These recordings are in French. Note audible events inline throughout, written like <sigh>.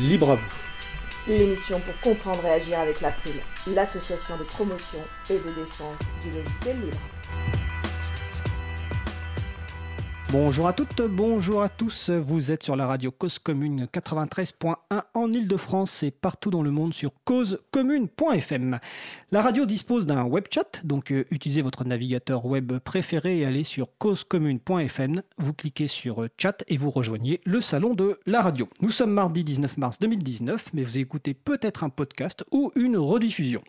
Libre à vous. L'émission pour comprendre et agir avec l'April, l'association de promotion et de défense du logiciel libre. Bonjour à toutes, bonjour à tous. Vous êtes sur la radio Cause Commune 93.1 en Ile-de-France et partout dans le monde sur causecommune.fm. La radio dispose d'un web chat, donc euh, utilisez votre navigateur web préféré et allez sur causecommune.fm. Vous cliquez sur euh, chat et vous rejoignez le salon de la radio. Nous sommes mardi 19 mars 2019, mais vous écoutez peut-être un podcast ou une rediffusion.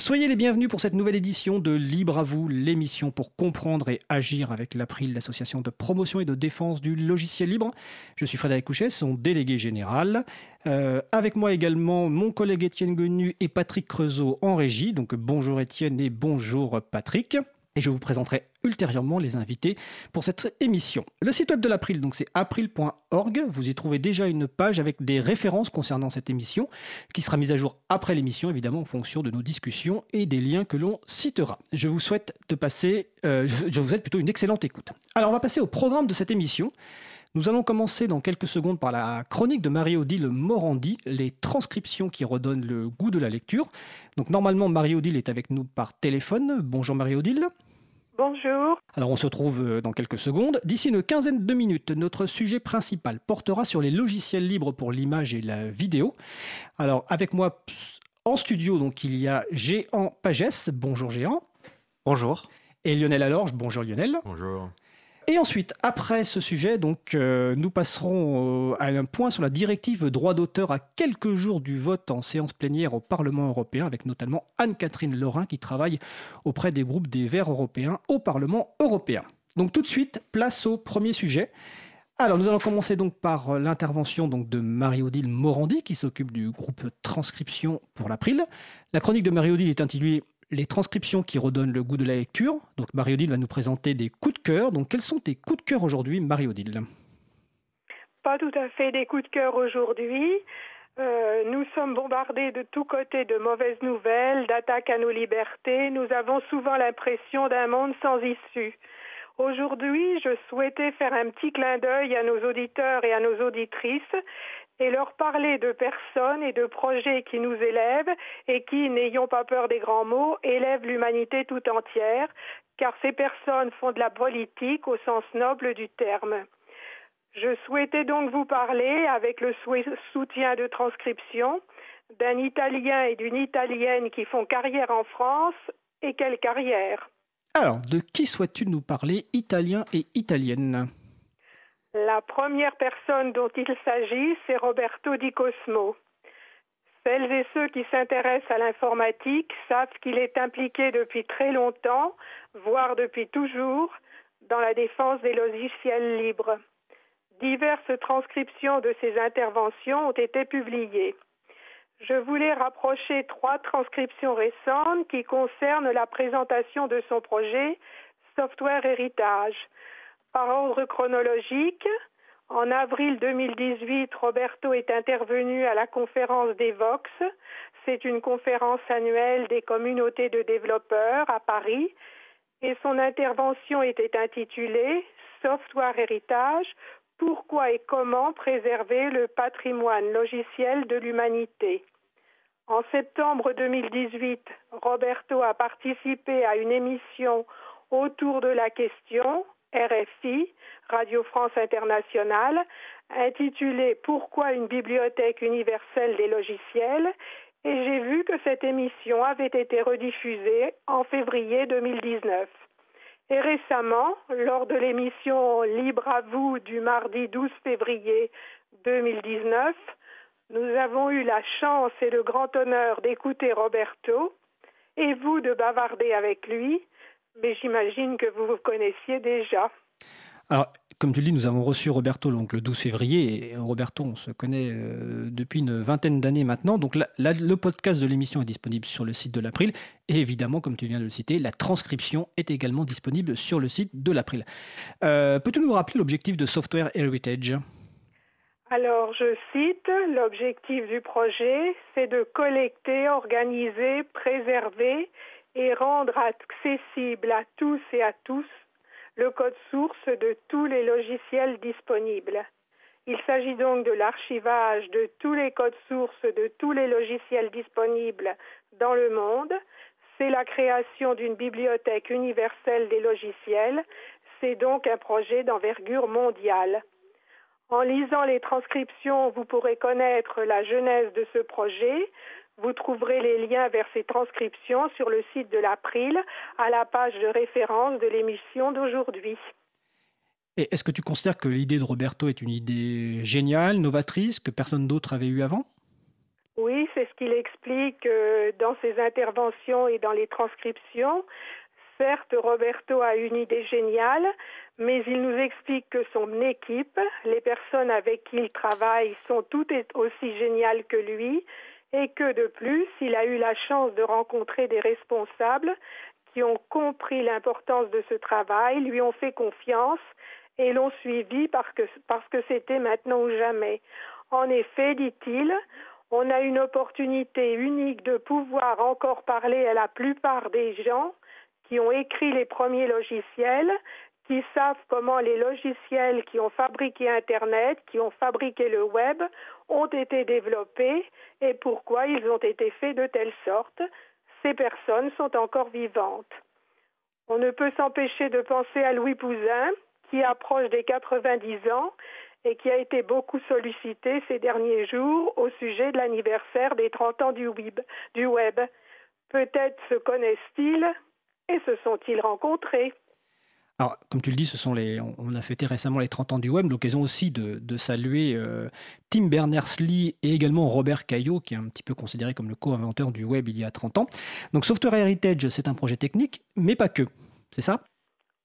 Soyez les bienvenus pour cette nouvelle édition de Libre à vous, l'émission pour comprendre et agir avec l'April, l'association de promotion et de défense du logiciel libre. Je suis Frédéric Couchet, son délégué général. Euh, avec moi également mon collègue Étienne Gonu et Patrick Creusot en régie. Donc bonjour Étienne et bonjour Patrick et je vous présenterai ultérieurement les invités pour cette émission. Le site web de l'April, donc c'est april.org. Vous y trouvez déjà une page avec des références concernant cette émission, qui sera mise à jour après l'émission, évidemment, en fonction de nos discussions et des liens que l'on citera. Je vous souhaite de passer, euh, je vous souhaite plutôt une excellente écoute. Alors, on va passer au programme de cette émission. Nous allons commencer dans quelques secondes par la chronique de Marie-Odile Morandi, les transcriptions qui redonnent le goût de la lecture. Donc normalement, Marie-Odile est avec nous par téléphone. Bonjour Marie-Odile. Bonjour. Alors on se retrouve euh, dans quelques secondes. D'ici une quinzaine de minutes, notre sujet principal portera sur les logiciels libres pour l'image et la vidéo. Alors avec moi en studio, donc il y a Géant Pagès. Bonjour Géant. Bonjour. Et Lionel Alorge. Bonjour Lionel. Bonjour. Et ensuite, après ce sujet, euh, nous passerons euh, à un point sur la directive droit d'auteur à quelques jours du vote en séance plénière au Parlement européen, avec notamment Anne-Catherine Lorrain qui travaille auprès des groupes des Verts européens au Parlement européen. Donc tout de suite, place au premier sujet. Alors nous allons commencer donc par l'intervention de Marie-Odile Morandi qui s'occupe du groupe transcription pour l'April. La chronique de Marie-Odile est intitulée les transcriptions qui redonnent le goût de la lecture. Donc Marie-Odile va nous présenter des coups de cœur. Donc quels sont tes coups de cœur aujourd'hui, Marie-Odile? Pas tout à fait des coups de cœur aujourd'hui. Euh, nous sommes bombardés de tous côtés de mauvaises nouvelles, d'attaques à nos libertés. Nous avons souvent l'impression d'un monde sans issue. Aujourd'hui, je souhaitais faire un petit clin d'œil à nos auditeurs et à nos auditrices et leur parler de personnes et de projets qui nous élèvent et qui, n'ayons pas peur des grands mots, élèvent l'humanité tout entière, car ces personnes font de la politique au sens noble du terme. Je souhaitais donc vous parler, avec le soutien de transcription, d'un Italien et d'une Italienne qui font carrière en France, et quelle carrière? Alors, de qui souhaites-tu nous parler, Italien et Italienne? La première personne dont il s'agit, c'est Roberto Di Cosmo. Celles et ceux qui s'intéressent à l'informatique savent qu'il est impliqué depuis très longtemps, voire depuis toujours, dans la défense des logiciels libres. Diverses transcriptions de ses interventions ont été publiées. Je voulais rapprocher trois transcriptions récentes qui concernent la présentation de son projet Software Héritage. Par ordre chronologique, en avril 2018, Roberto est intervenu à la conférence des Vox. C'est une conférence annuelle des communautés de développeurs à Paris. Et son intervention était intitulée Software Héritage, pourquoi et comment préserver le patrimoine logiciel de l'humanité? En septembre 2018, Roberto a participé à une émission autour de la question RFI, Radio France Internationale, intitulée Pourquoi une bibliothèque universelle des logiciels et j'ai vu que cette émission avait été rediffusée en février 2019. Et récemment, lors de l'émission Libre à vous du mardi 12 février 2019, nous avons eu la chance et le grand honneur d'écouter Roberto et vous de bavarder avec lui mais j'imagine que vous vous connaissiez déjà. Alors, comme tu le dis, nous avons reçu Roberto donc, le 12 février. Et Roberto, on se connaît euh, depuis une vingtaine d'années maintenant. Donc, le podcast de l'émission est disponible sur le site de l'April. Et évidemment, comme tu viens de le citer, la transcription est également disponible sur le site de l'April. Euh, peux-tu nous rappeler l'objectif de Software Heritage? Alors, je cite, l'objectif du projet, c'est de collecter, organiser, préserver et rendre accessible à tous et à tous le code source de tous les logiciels disponibles. Il s'agit donc de l'archivage de tous les codes sources de tous les logiciels disponibles dans le monde. C'est la création d'une bibliothèque universelle des logiciels. C'est donc un projet d'envergure mondiale. En lisant les transcriptions, vous pourrez connaître la genèse de ce projet. Vous trouverez les liens vers ces transcriptions sur le site de l'April à la page de référence de l'émission d'aujourd'hui. Et est-ce que tu considères que l'idée de Roberto est une idée géniale, novatrice, que personne d'autre avait eu avant? Oui, c'est ce qu'il explique euh, dans ses interventions et dans les transcriptions. Certes, Roberto a une idée géniale, mais il nous explique que son équipe, les personnes avec qui il travaille, sont toutes aussi géniales que lui et que de plus, il a eu la chance de rencontrer des responsables qui ont compris l'importance de ce travail, lui ont fait confiance et l'ont suivi parce que c'était maintenant ou jamais. En effet, dit-il, on a une opportunité unique de pouvoir encore parler à la plupart des gens qui ont écrit les premiers logiciels, qui savent comment les logiciels qui ont fabriqué Internet, qui ont fabriqué le web, ont été développés et pourquoi ils ont été faits de telle sorte. Ces personnes sont encore vivantes. On ne peut s'empêcher de penser à Louis Pouzin, qui approche des 90 ans et qui a été beaucoup sollicité ces derniers jours au sujet de l'anniversaire des 30 ans du web. Peut-être se connaissent-ils et se sont-ils rencontrés alors, comme tu le dis, ce sont les, on a fêté récemment les 30 ans du web, l'occasion aussi de, saluer euh, Tim Berners-Lee et également Robert Caillot, qui est un petit peu considéré comme le co-inventeur du web il y a 30 ans. Donc, Software Heritage, c'est un projet technique, mais pas que. C'est ça?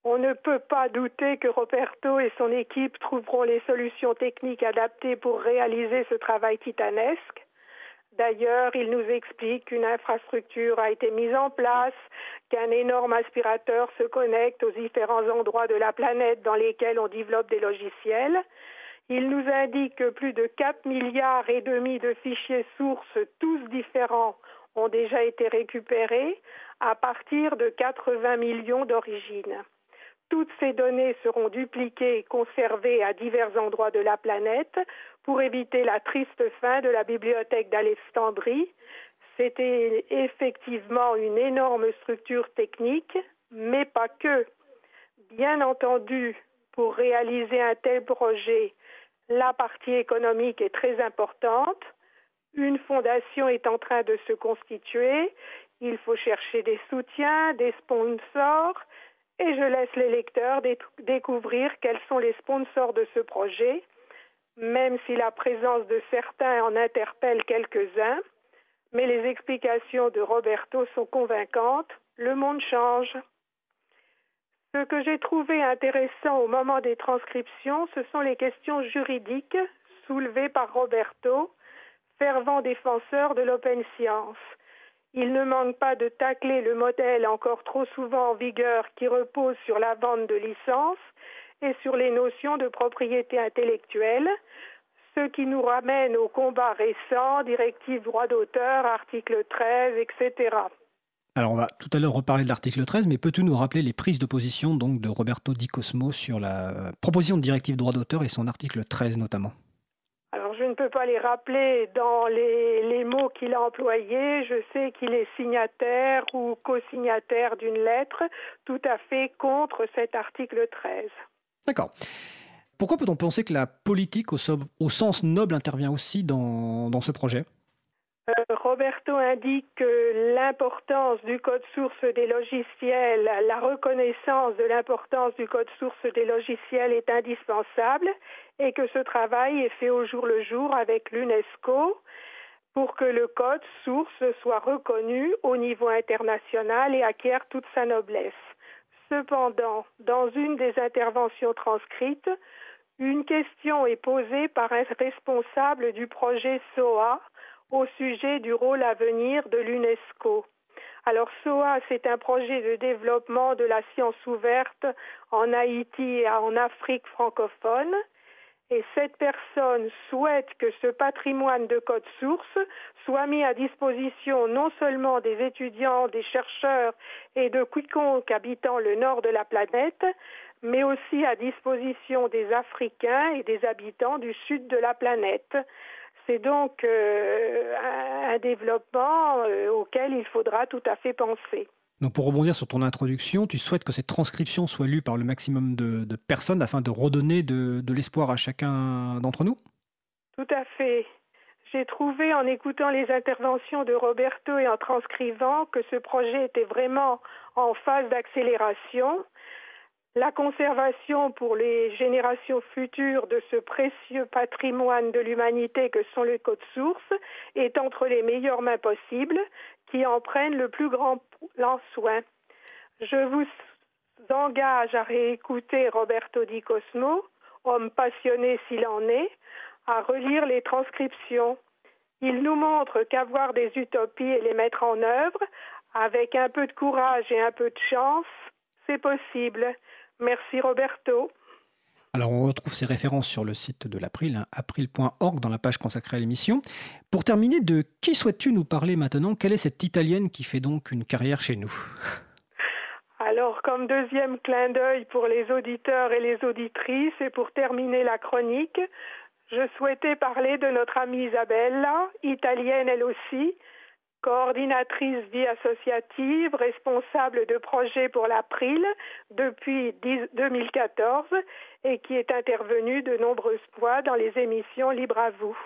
On ne peut pas douter que Roberto et son équipe trouveront les solutions techniques adaptées pour réaliser ce travail titanesque. D'ailleurs, il nous explique qu'une infrastructure a été mise en place, qu'un énorme aspirateur se connecte aux différents endroits de la planète dans lesquels on développe des logiciels. Il nous indique que plus de 4 milliards et demi de fichiers sources, tous différents, ont déjà été récupérés à partir de 80 millions d'origines. Toutes ces données seront dupliquées et conservées à divers endroits de la planète pour éviter la triste fin de la bibliothèque d'Alexandrie. C'était effectivement une énorme structure technique, mais pas que. Bien entendu, pour réaliser un tel projet, la partie économique est très importante. Une fondation est en train de se constituer. Il faut chercher des soutiens, des sponsors, et je laisse les lecteurs découvrir quels sont les sponsors de ce projet même si la présence de certains en interpelle quelques-uns, mais les explications de Roberto sont convaincantes, le monde change. Ce que j'ai trouvé intéressant au moment des transcriptions, ce sont les questions juridiques soulevées par Roberto, fervent défenseur de l'open science. Il ne manque pas de tacler le modèle encore trop souvent en vigueur qui repose sur la vente de licences et sur les notions de propriété intellectuelle, ce qui nous ramène au combat récent, directive droit d'auteur, article 13, etc. Alors on va tout à l'heure reparler de l'article 13, mais peux-tu nous rappeler les prises de position donc de Roberto Di Cosmo sur la proposition de directive droit d'auteur et son article 13 notamment? Ne peux pas les rappeler dans les, mots qu'il a employés. Je sais qu'il est signataire ou co-signataire d'une lettre tout à fait contre cet article 13. D'accord. Pourquoi peut-on penser que la politique au, sens noble intervient aussi dans, ce projet? Roberto indique que l'importance du code source des logiciels, la reconnaissance de l'importance du code source des logiciels est indispensable et que ce travail est fait au jour le jour avec l'UNESCO pour que le code source soit reconnu au niveau international et acquiert toute sa noblesse. Cependant, dans une des interventions transcrites, une question est posée par un responsable du projet SOA au sujet du rôle à venir de l'UNESCO. Alors SOA, c'est un projet de développement de la science ouverte en Haïti et en Afrique francophone et cette personne souhaite que ce patrimoine de code source soit mis à disposition non seulement des étudiants, des chercheurs et de quiconque habitant le nord de la planète, mais aussi à disposition des Africains et des habitants du sud de la planète. C'est donc euh, un développement euh, auquel il faudra tout à fait penser. Donc pour rebondir sur ton introduction, tu souhaites que cette transcription soit lue par le maximum de, personnes afin de redonner de, de l'espoir à chacun d'entre nous? Tout à fait. J'ai trouvé en écoutant les interventions de Roberto et en transcrivant que ce projet était vraiment en phase d'accélération la conservation pour les générations futures de ce précieux patrimoine de l'humanité que sont les codes sources est entre les meilleures mains possibles qui en prennent le plus grand soin. Je vous engage à réécouter Roberto Di Cosmo, homme passionné s'il en est, à relire les transcriptions. Il nous montre qu'avoir des utopies et les mettre en œuvre, avec un peu de courage et un peu de chance, c'est possible. Merci Roberto. Alors on retrouve ces références sur le site de l'April, hein, april.org, dans la page consacrée à l'émission. Pour terminer, de qui souhaites-tu nous parler maintenant? Quelle est cette Italienne qui fait donc une carrière chez nous? Alors, comme deuxième clin d'œil pour les auditeurs et les auditrices, et pour terminer la chronique, je souhaitais parler de notre amie Isabella, italienne elle aussi, coordinatrice vie associative, responsable de projet pour l'April depuis 2014 et qui est intervenue de nombreuses fois dans les émissions Libre à vous.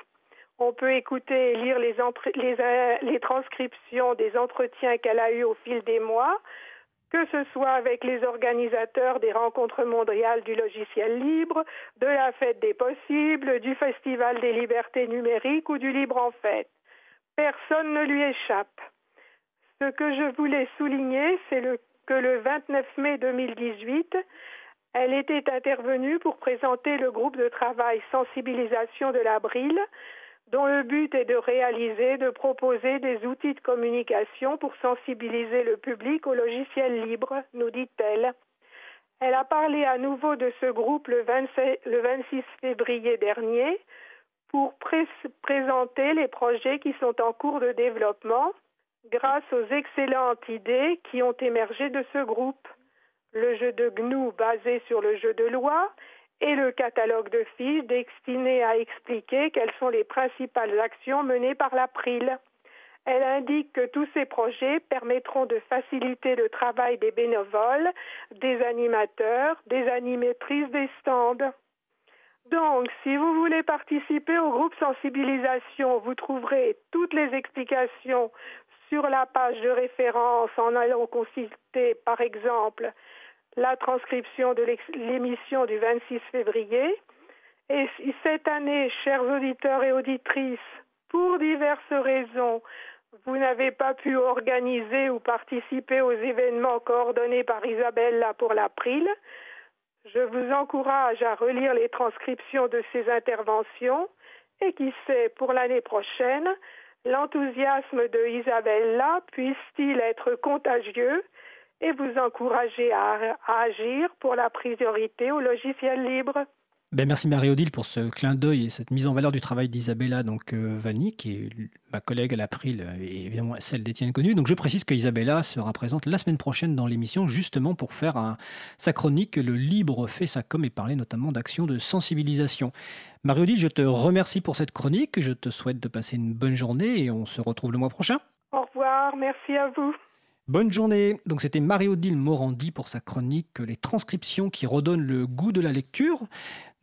On peut écouter et lire les, les transcriptions des entretiens qu'elle a eus au fil des mois, que ce soit avec les organisateurs des rencontres mondiales du logiciel libre, de la fête des possibles, du Festival des libertés numériques ou du libre en fête. Personne ne lui échappe. Ce que je voulais souligner, c'est que le 29 mai 2018, elle était intervenue pour présenter le groupe de travail sensibilisation de l'Abril, dont le but est de réaliser, de proposer des outils de communication pour sensibiliser le public au logiciel libre, nous dit-elle. Elle a parlé à nouveau de ce groupe le, 26 février dernier pour présenter les projets qui sont en cours de développement grâce aux excellentes idées qui ont émergé de ce groupe. Le jeu de GNU basé sur le jeu de loi et le catalogue de fiches destiné à expliquer quelles sont les principales actions menées par l'April. Elle indique que tous ces projets permettront de faciliter le travail des bénévoles, des animateurs, des animatrices des stands. Donc, si vous voulez participer au groupe sensibilisation, vous trouverez toutes les explications sur la page de référence en allant consulter, par exemple, la transcription de l'émission du 26 février. Et cette année, chers auditeurs et auditrices, pour diverses raisons, vous n'avez pas pu organiser ou participer aux événements coordonnés par Isabella pour l'April, je vous encourage à relire les transcriptions de ces interventions et qui sait, pour l'année prochaine, l'enthousiasme de Isabella puisse-t-il être contagieux et vous encourager à, à, agir pour la priorité au logiciel libre. Ben merci Marie-Odile pour ce clin d'œil et cette mise en valeur du travail d'Isabella donc euh, Vanni, qui est ma collègue à l'April et évidemment celle d'Étienne Connu. Donc je précise que Isabella sera présente la semaine prochaine dans l'émission justement pour faire sa chronique Le libre fait sa com et parler notamment d'actions de sensibilisation. Marie-Odile, je te remercie pour cette chronique, je te souhaite de passer une bonne journée et on se retrouve le mois prochain. Au revoir, merci à vous. Bonne journée. Donc c'était Marie-Odile Morandi pour sa chronique Les transcriptions qui redonnent le goût de la lecture.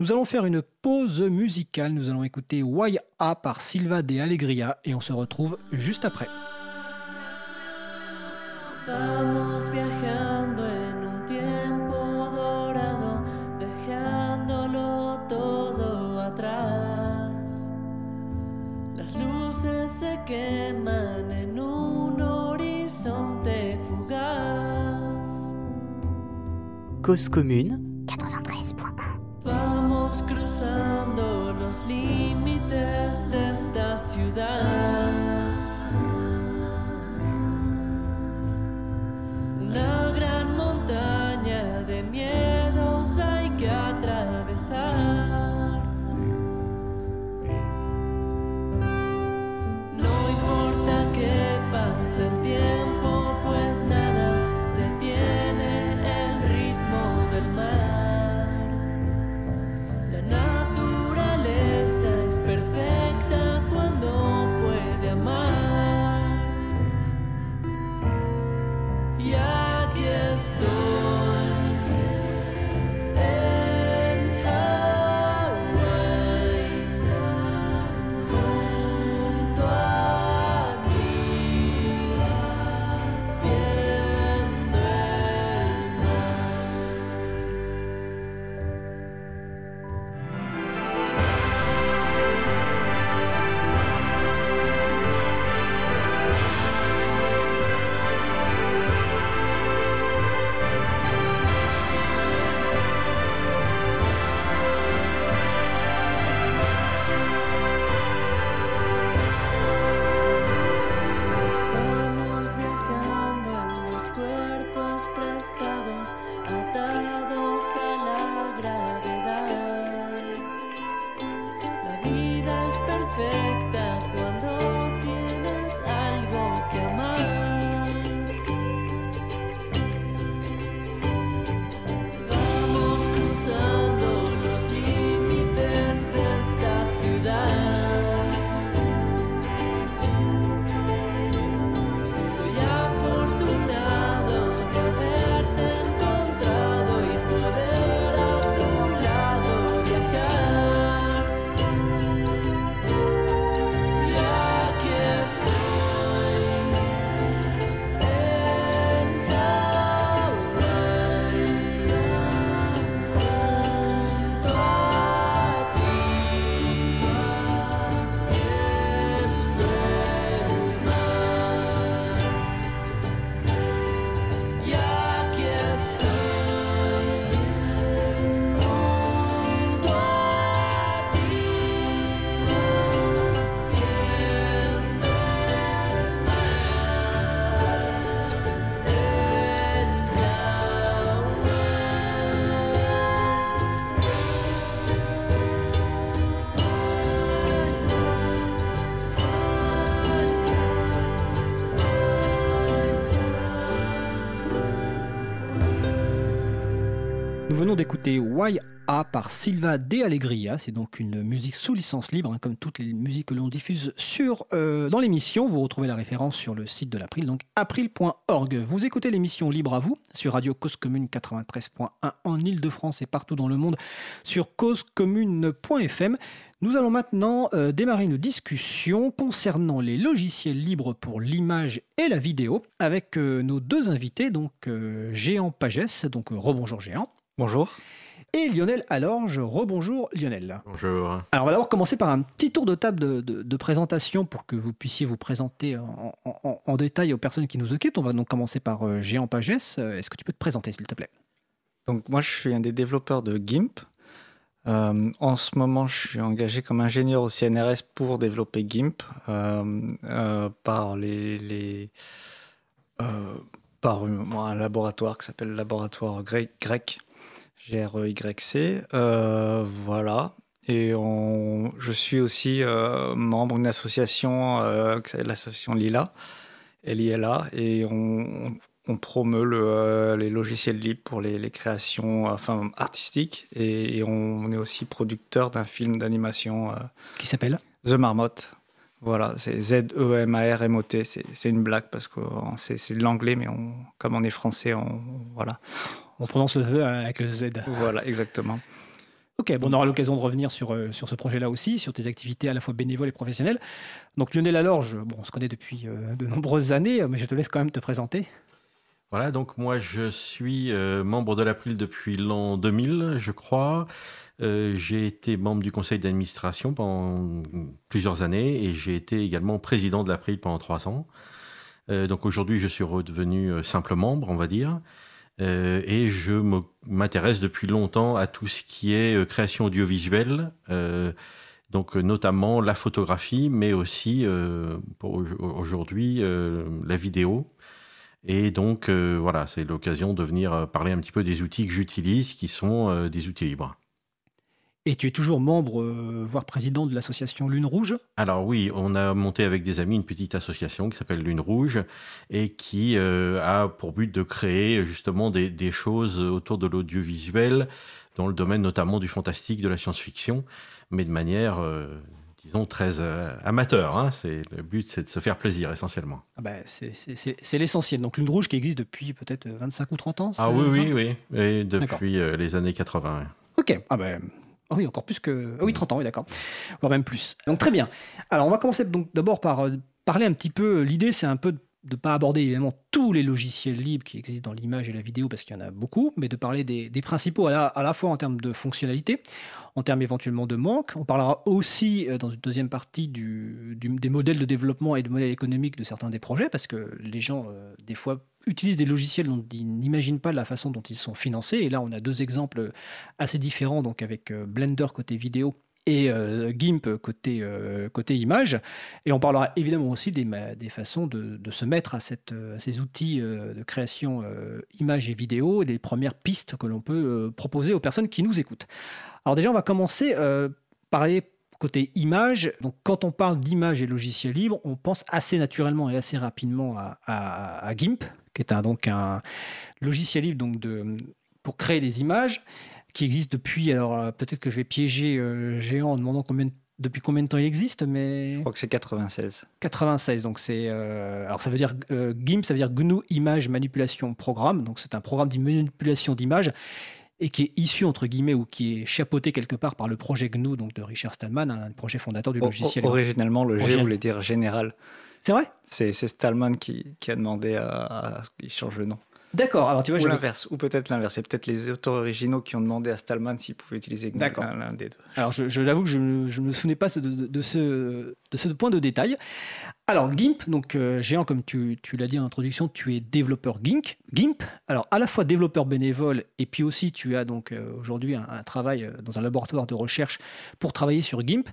Nous allons faire une pause musicale. Nous allons écouter Why A par Silva de Allegria et on se retrouve juste après. Cause commune 93.1 Vamos cruzando los límites de esta ciudad. Una gran montaña de miedos hay que atravesar. Nous venons d'écouter Why A par Silva De Allegria. C'est donc une musique sous licence libre, hein, comme toutes les musiques que l'on diffuse sur, euh, dans l'émission. Vous retrouvez la référence sur le site de l'April, donc april.org. Vous écoutez l'émission Libre à vous sur Radio Cause Commune 93.1 en Ile-de-France et partout dans le monde sur causecommune.fm. Nous allons maintenant euh, démarrer une discussion concernant les logiciels libres pour l'image et la vidéo avec euh, nos deux invités, donc Géant Pagès, donc rebonjour Géant. Bonjour. Et Lionel Alorge, rebonjour Lionel. Bonjour. Alors on va d'abord commencer par un petit tour de table de, présentation pour que vous puissiez vous présenter en, détail aux personnes qui nous occupent. On va donc commencer par euh, Géant Pagès. Euh, est-ce que tu peux te présenter s'il te plaît? Donc moi je suis un des développeurs de GIMP. Euh, en ce moment je suis engagé comme ingénieur au CNRS pour développer GIMP par les... par un laboratoire qui s'appelle le laboratoire grec G-R-E-Y-C. Euh, voilà. Et je suis aussi euh, membre d'une association, euh, l'association Lila, L-I-L-A, et on, promeut les logiciels libres pour les, créations enfin, artistiques. Et, on, est aussi producteur d'un film d'animation. Qui s'appelle The Marmotte. Voilà, c'est Z-E-M-A-R-M-O-T. C'est une blague parce que c'est de l'anglais, mais on, comme on est français, on, voilà, on prononce le Z avec le Z. Voilà, exactement. Ok, bon, on aura l'occasion de revenir sur, euh, sur ce projet-là aussi, sur tes activités à la fois bénévoles et professionnelles. Donc Lionel Alorge, bon, on se connaît depuis euh, de nombreuses années, mais je te laisse quand même te présenter. Voilà, donc moi je suis euh, membre de l'April depuis l'an 2000, je crois. j'ai été membre du conseil d'administration pendant plusieurs années et j'ai été également président de l'April pendant trois ans. donc aujourd'hui je suis redevenu simple membre, on va dire. Euh, et je m'intéresse depuis longtemps à tout ce qui est euh, création audiovisuelle, euh, donc notamment la photographie, mais aussi pour aujourd'hui la vidéo. Et donc voilà, c'est l'occasion de venir parler un petit peu des outils que j'utilise, qui sont des outils libres. Et tu es toujours membre, voire président de l'association Lune Rouge? Alors oui, on a monté avec des amis une petite association qui s'appelle Lune Rouge et qui a pour but de créer justement des, choses autour de l'audiovisuel, dans le domaine notamment du fantastique, de la science-fiction, mais de manière, disons, très amateur. Hein. C'est, le but, c'est de se faire plaisir essentiellement. Ah bah, c'est, l'essentiel. Donc Lune Rouge qui existe depuis peut-être 25 ou 30 ans Ah oui, oui, oui, et depuis les années 80. Ok, ah ben, ah oui, encore plus que. Ah oui, 30 ans, oui, d'accord. Voire même plus. Donc très bien. Alors on va commencer donc d'abord par euh, parler un petit peu. L'idée, c'est un peu de ne pas aborder évidemment tous les logiciels libres qui existent dans l'image et la vidéo parce qu'il y en a beaucoup, mais de parler des, principaux à la, fois en termes de fonctionnalité, en termes éventuellement de manque. On parlera aussi euh, dans une deuxième partie du, des modèles de développement et de modèles économiques de certains des projets parce que les gens, euh, des fois, utilisent des logiciels dont ils n'imaginent pas la façon dont ils sont financés. Et là, on a deux exemples assez différents, donc avec euh, Blender côté vidéo et euh, GIMP côté, euh, côté image. Et on parlera évidemment aussi des, des façons de, de, se mettre à, cette, ces outils de création image et vidéo et des premières pistes que l'on peut proposer aux personnes qui nous écoutent. Alors déjà, on va commencer par parler côté image. Donc, quand on parle d'image et logiciel libre, on pense assez naturellement et assez rapidement à, GIMP, qui est un, donc un logiciel libre donc de, pour créer des images qui existe depuis. Alors, euh, peut-être que je vais piéger euh, Géant en demandant combien depuis combien de temps il existe, mais... Je crois que c'est 96. 96, donc c'est... Euh, alors ça veut dire GIMP, ça veut dire GNU Image Manipulation Programme, donc c'est un programme de manipulation d'images et qui est issu, entre guillemets, ou qui est chapeauté quelque part par le projet GNU donc de Richard Stallman, un projet fondateur du logiciel. Originellement, le G voulait dire général. C'est vrai? C'est Stallman qui, qui, a demandé à, à qu'il change le nom. D'accord. Alors tu vois, ou l'inverse, ou peut-être l'inverse. C'est peut-être les auteurs originaux qui ont demandé à Stallman s'il pouvait utiliser l'un des deux. Alors je, l'avoue que je ne me souvenais pas de, ce, de ce point de détail. Alors GIMP, donc euh, géant comme tu, tu l'as dit en introduction, tu es développeur GIMP. GIMP. Alors à la fois développeur bénévole et puis aussi tu as donc euh, aujourd'hui un, un, travail euh, dans un laboratoire de recherche pour travailler sur GIMP.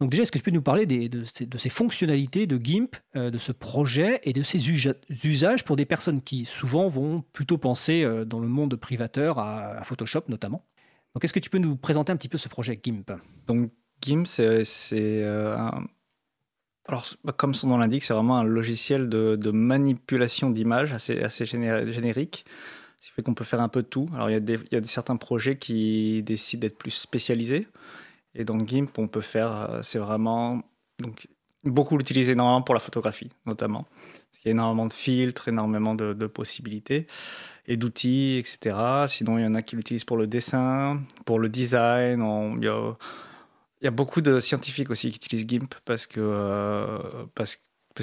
Donc déjà, est-ce que tu peux nous parler de, ces, fonctionnalités de GIMP, euh, de ce projet et de ses usages pour des personnes qui souvent vont plutôt penser euh, dans le monde privateur à, Photoshop notamment? Donc est-ce que tu peux nous présenter un petit peu ce projet GIMP? Donc GIMP, c'est euh. Alors, bah, comme son nom l'indique, c'est vraiment un logiciel de, manipulation d'images assez, assez générique. Ce qui fait qu'on peut faire un peu de tout. Alors, il y a, des, il y a certains projets qui décident d'être plus spécialisés. Et dans GIMP, on peut faire, euh, c'est vraiment donc, beaucoup l'utiliser énormément pour la photographie, notamment. Il y a énormément de filtres, énormément de, possibilités et d'outils, etc. Sinon, il y en a qui l'utilisent pour le dessin, pour le design. il, y a, beaucoup de scientifiques aussi qui utilisent GIMP parce que euh, parce,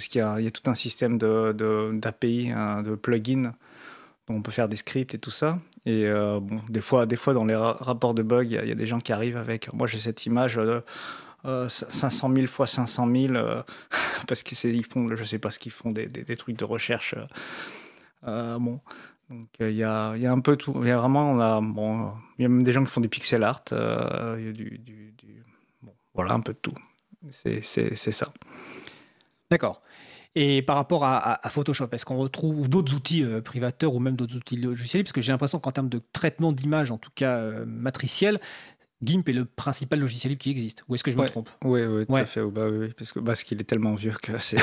qu'il y, a, tout un système d'API, hein, de plugins on peut faire des scripts et tout ça. Et euh, bon, des fois, des fois, dans les rapports de bugs, il y, a des gens qui arrivent avec. Moi, j'ai cette image de euh, 500 000 fois 500 000 euh, <laughs> parce qu'ils font, je sais pas ce qu'ils font, des, des, trucs de recherche. Euh, bon, donc il y a, y, a, un peu tout. Il y a vraiment, on bon, y a même des gens qui font du pixel art. Y a du, bon, voilà, un peu de tout. C'est ça. D'accord. Et par rapport à, Photoshop, est-ce qu'on retrouve d'autres outils euh, privateurs ou même d'autres outils logiciels? Parce que j'ai l'impression qu'en termes de traitement d'image, en tout cas euh, matriciel, GIMP est le principal logiciel libre qui existe. Ou est-ce que je me trompe? Oui, oui, tout à fait. Bah, oui, parce qu'il est tellement vieux que c'est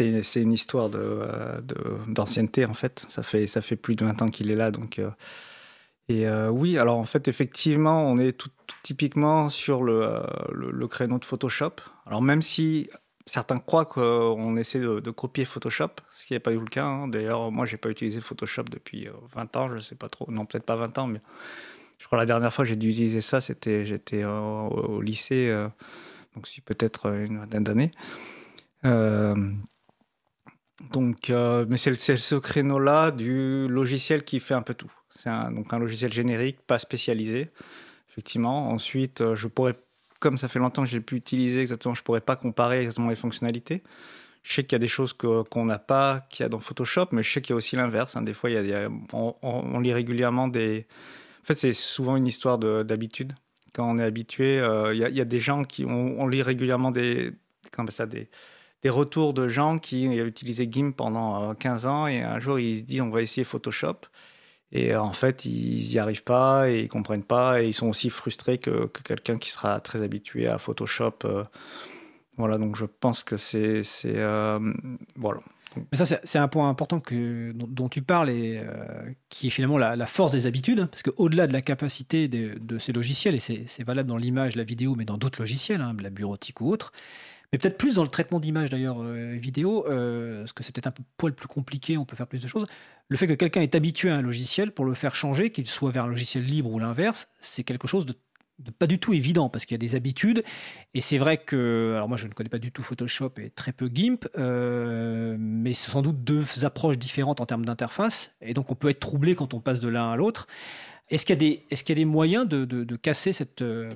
<laughs> une histoire euh, d'ancienneté en fait. Ça fait ça fait plus de 20 ans qu'il est là, donc. et oui, alors en fait, effectivement, on est tout, typiquement sur le, le, créneau de Photoshop. Alors même si certains croient qu'on essaie de, copier Photoshop, ce qui n'est pas le cas. Hein. D'ailleurs, moi, j'ai pas utilisé Photoshop depuis 20 euh, ans, je ne sais pas trop. Non, peut-être pas 20 ans, mais je crois la dernière fois que j'ai dû utiliser ça, c'était j'étais au, lycée, euh, donc c'est peut-être une vingtaine d'années. Euh, donc, mais c'est ce créneau-là du logiciel qui fait un peu tout. C'est donc un logiciel générique, pas spécialisé, effectivement. Ensuite, je pourrais comme ça fait longtemps que j'ai pu utiliser exactement, je pourrais pas comparer exactement les fonctionnalités. Je sais qu'il y a des choses qu'on n'a pas, qu'il y a dans Photoshop, mais je sais qu'il y a aussi l'inverse. Hein. Des fois, il y a, on, lit régulièrement des. En fait, c'est souvent une histoire d'habitude. Quand on est habitué, euh, il, y a, des gens qui. On, lit régulièrement des. ça, des, des retours de gens qui ont utilisé GIMP pendant 15 euh, ans et un jour ils se disent on va essayer Photoshop. Et euh, en fait, ils n'y arrivent pas et ils comprennent pas et ils sont aussi frustrés que, quelqu'un qui sera très habitué à Photoshop. Euh, voilà, donc je pense que c'est. Euh, voilà. Mais ça, c'est un point important que, dont, tu parles et qui est finalement la, force des habitudes. Parce qu'au-delà de la capacité de, ces logiciels, et c'est valable dans l'image, la vidéo, mais dans d'autres logiciels, hein, la bureautique ou autre, mais peut-être plus dans le traitement d'image d'ailleurs vidéo, parce que c'est peut-être un peu poil plus compliqué, on peut faire plus de choses. Le fait que quelqu'un est habitué à un logiciel, pour le faire changer, qu'il soit vers un logiciel libre ou l'inverse, c'est quelque chose de, pas du tout évident, parce qu'il y a des habitudes. Et c'est vrai que, alors moi je ne connais pas du tout Photoshop et très peu GIMP, euh, mais c'est sans doute deux approches différentes en termes d'interface, et donc on peut être troublé quand on passe de l'un à l'autre. Est-ce qu'il y, y, a des moyens de, de, casser cette, euh,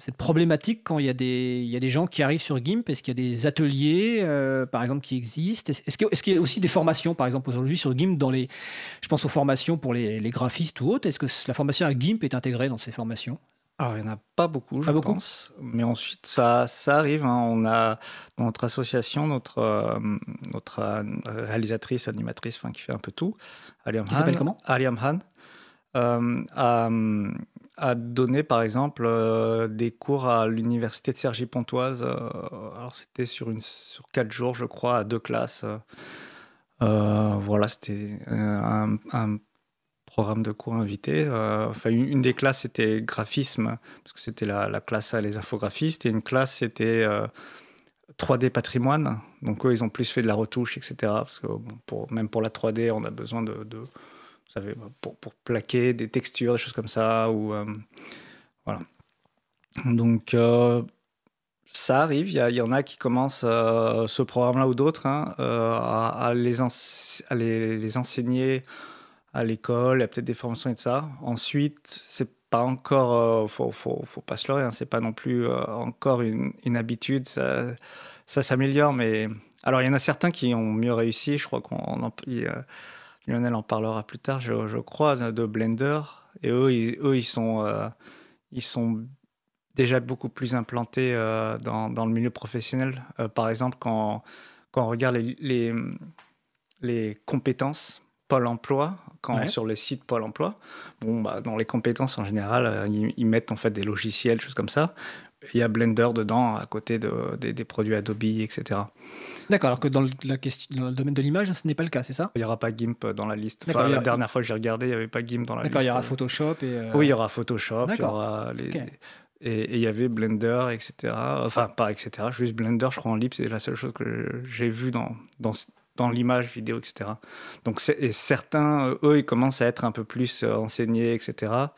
cette, problématique quand il y, a des, il y, a des gens qui arrivent sur GIMP? Est-ce qu'il y a des ateliers, euh, par exemple, qui existent? Est-ce qu'il est y a aussi des formations, par exemple, aujourd'hui sur GIMP dans les, Je pense aux formations pour les, les graphistes ou autres? Est-ce que la formation à GIMP est intégrée dans ces formations? Alors, il n'y en a pas beaucoup, je pense. Mais ensuite, ça, ça arrive. Hein. On a dans notre association notre, euh, notre réalisatrice, animatrice, enfin, qui fait un peu tout. Aliam qui s'appelle comment? Aliam Han. A, a, donné, par exemple, des cours à l'université de Cergy-Pontoise. alors, c'était sur, une, sur quatre jours, je crois, à deux classes. voilà, c'était un, programme de cours invité. enfin, une, des classes, c'était graphisme, parce que c'était la, la, classe à les infographistes, et une classe, c'était 3D patrimoine. Donc eux, ils ont plus fait de la retouche, etc. Parce que même pour la 3D, on a besoin de, vous savez, pour, pour, plaquer des textures, des choses comme ça. Ou, euh, voilà. Donc euh, ça arrive. Il y, en a qui commencent euh, ce programme-là ou d'autres hein, à, les, à les, enseigner à l'école. Il y a peut-être des formations et de ça. Ensuite, c'est pas encore, faut, faut, faut, pas se leurrer, hein, c'est pas non plus encore une, habitude. Ça, s'améliore, mais alors il y en a certains qui ont mieux réussi. Je crois qu'on Lionel en parlera plus tard, je, crois, de Blender. Et eux, ils, eux, ils sont, euh, ils sont déjà beaucoup plus implantés euh, dans, dans, le milieu professionnel. Euh, par exemple, quand, quand on regarde les, les, les compétences Pôle Emploi, quand sur les sites Pôle Emploi, bon, bah, dans les compétences en général, ils, ils, mettent en fait des logiciels, choses comme ça il y a Blender dedans, à côté de, des, produits Adobe, etc. D'accord, alors que dans le, la question, dans le domaine de l'image, ce n'est pas le cas, c'est ça? Il n'y aura pas GIMP dans la liste. Enfin, la dernière fois que j'ai regardé, il n'y avait pas GIMP dans la liste. D'accord, il y aura Photoshop et... Euh, oui, il y aura Photoshop, il y aura les... Et il y avait Blender, etc. Enfin, pas etc. Juste Blender, je crois, en libre, c'est la seule chose que j'ai vue dans, dans, dans l'image vidéo, etc. Donc, et certains, eux, ils commencent à être un peu plus euh, enseignés, etc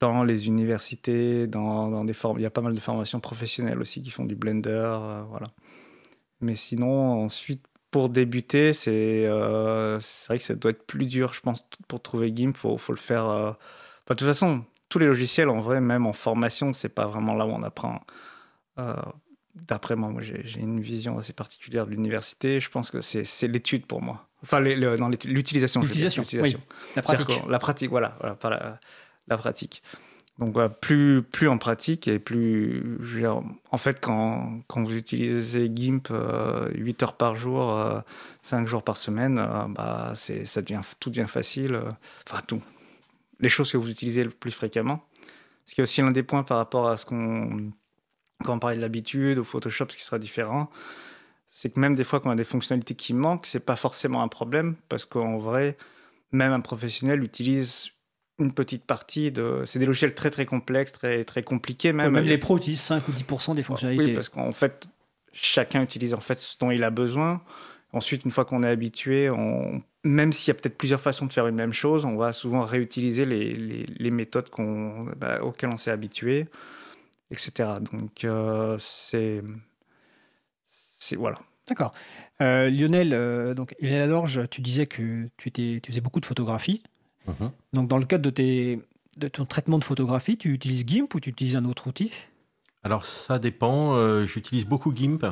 dans les universités, dans, dans des formes. Il y a pas mal de formations professionnelles aussi qui font du Blender, euh, voilà. Mais sinon, ensuite, pour débuter, c'est euh, vrai que ça doit être plus dur, je pense, pour trouver GIMP, faut, faut le faire. Euh, de toute façon, tous les logiciels, en vrai, même en formation, c'est pas vraiment là où on apprend. D'après moi, moi j'ai une vision assez particulière de l'université. Je pense que c'est l'étude pour moi. Enfin, l'utilisation. L'utilisation, oui. La pratique. La pratique, voilà. voilà pas la, la pratique. Donc plus, plus en pratique et plus... en fait, quand, quand, vous utilisez GIMP 8 euh, heures par jour, 5 euh, jours par semaine, euh, bah, ça devient, tout devient facile. enfin, tout. Les choses que vous utilisez le plus fréquemment. Ce qui est aussi l'un des points par rapport à ce qu'on... Quand on parlait de l'habitude, au Photoshop, ce qui sera différent, c'est que même des fois qu'on a des fonctionnalités qui manquent, c'est pas forcément un problème, parce qu'en vrai, même un professionnel utilise une petite partie de. C'est des logiciels très très complexes, très très compliqués même. même les pros utilisent 5 ou 10% des fonctionnalités. Oui, parce qu'en fait, chacun utilise en fait ce dont il a besoin. Ensuite, une fois qu'on est habitué, on... même s'il y a peut-être plusieurs façons de faire une même chose, on va souvent réutiliser les, les, méthodes qu'on, bah, auxquelles on s'est habitué, etc. Donc, euh, c'est. c'est. Voilà. D'accord. Euh, Lionel, euh, donc, Lionel Alorge, tu disais que tu, étais, tu faisais beaucoup de photographie. Mhm. Donc, dans le cadre de, tes, de ton traitement de photographie, tu utilises GIMP ou tu utilises un autre outil? Alors, ça dépend. Euh, j'utilise beaucoup GIMP.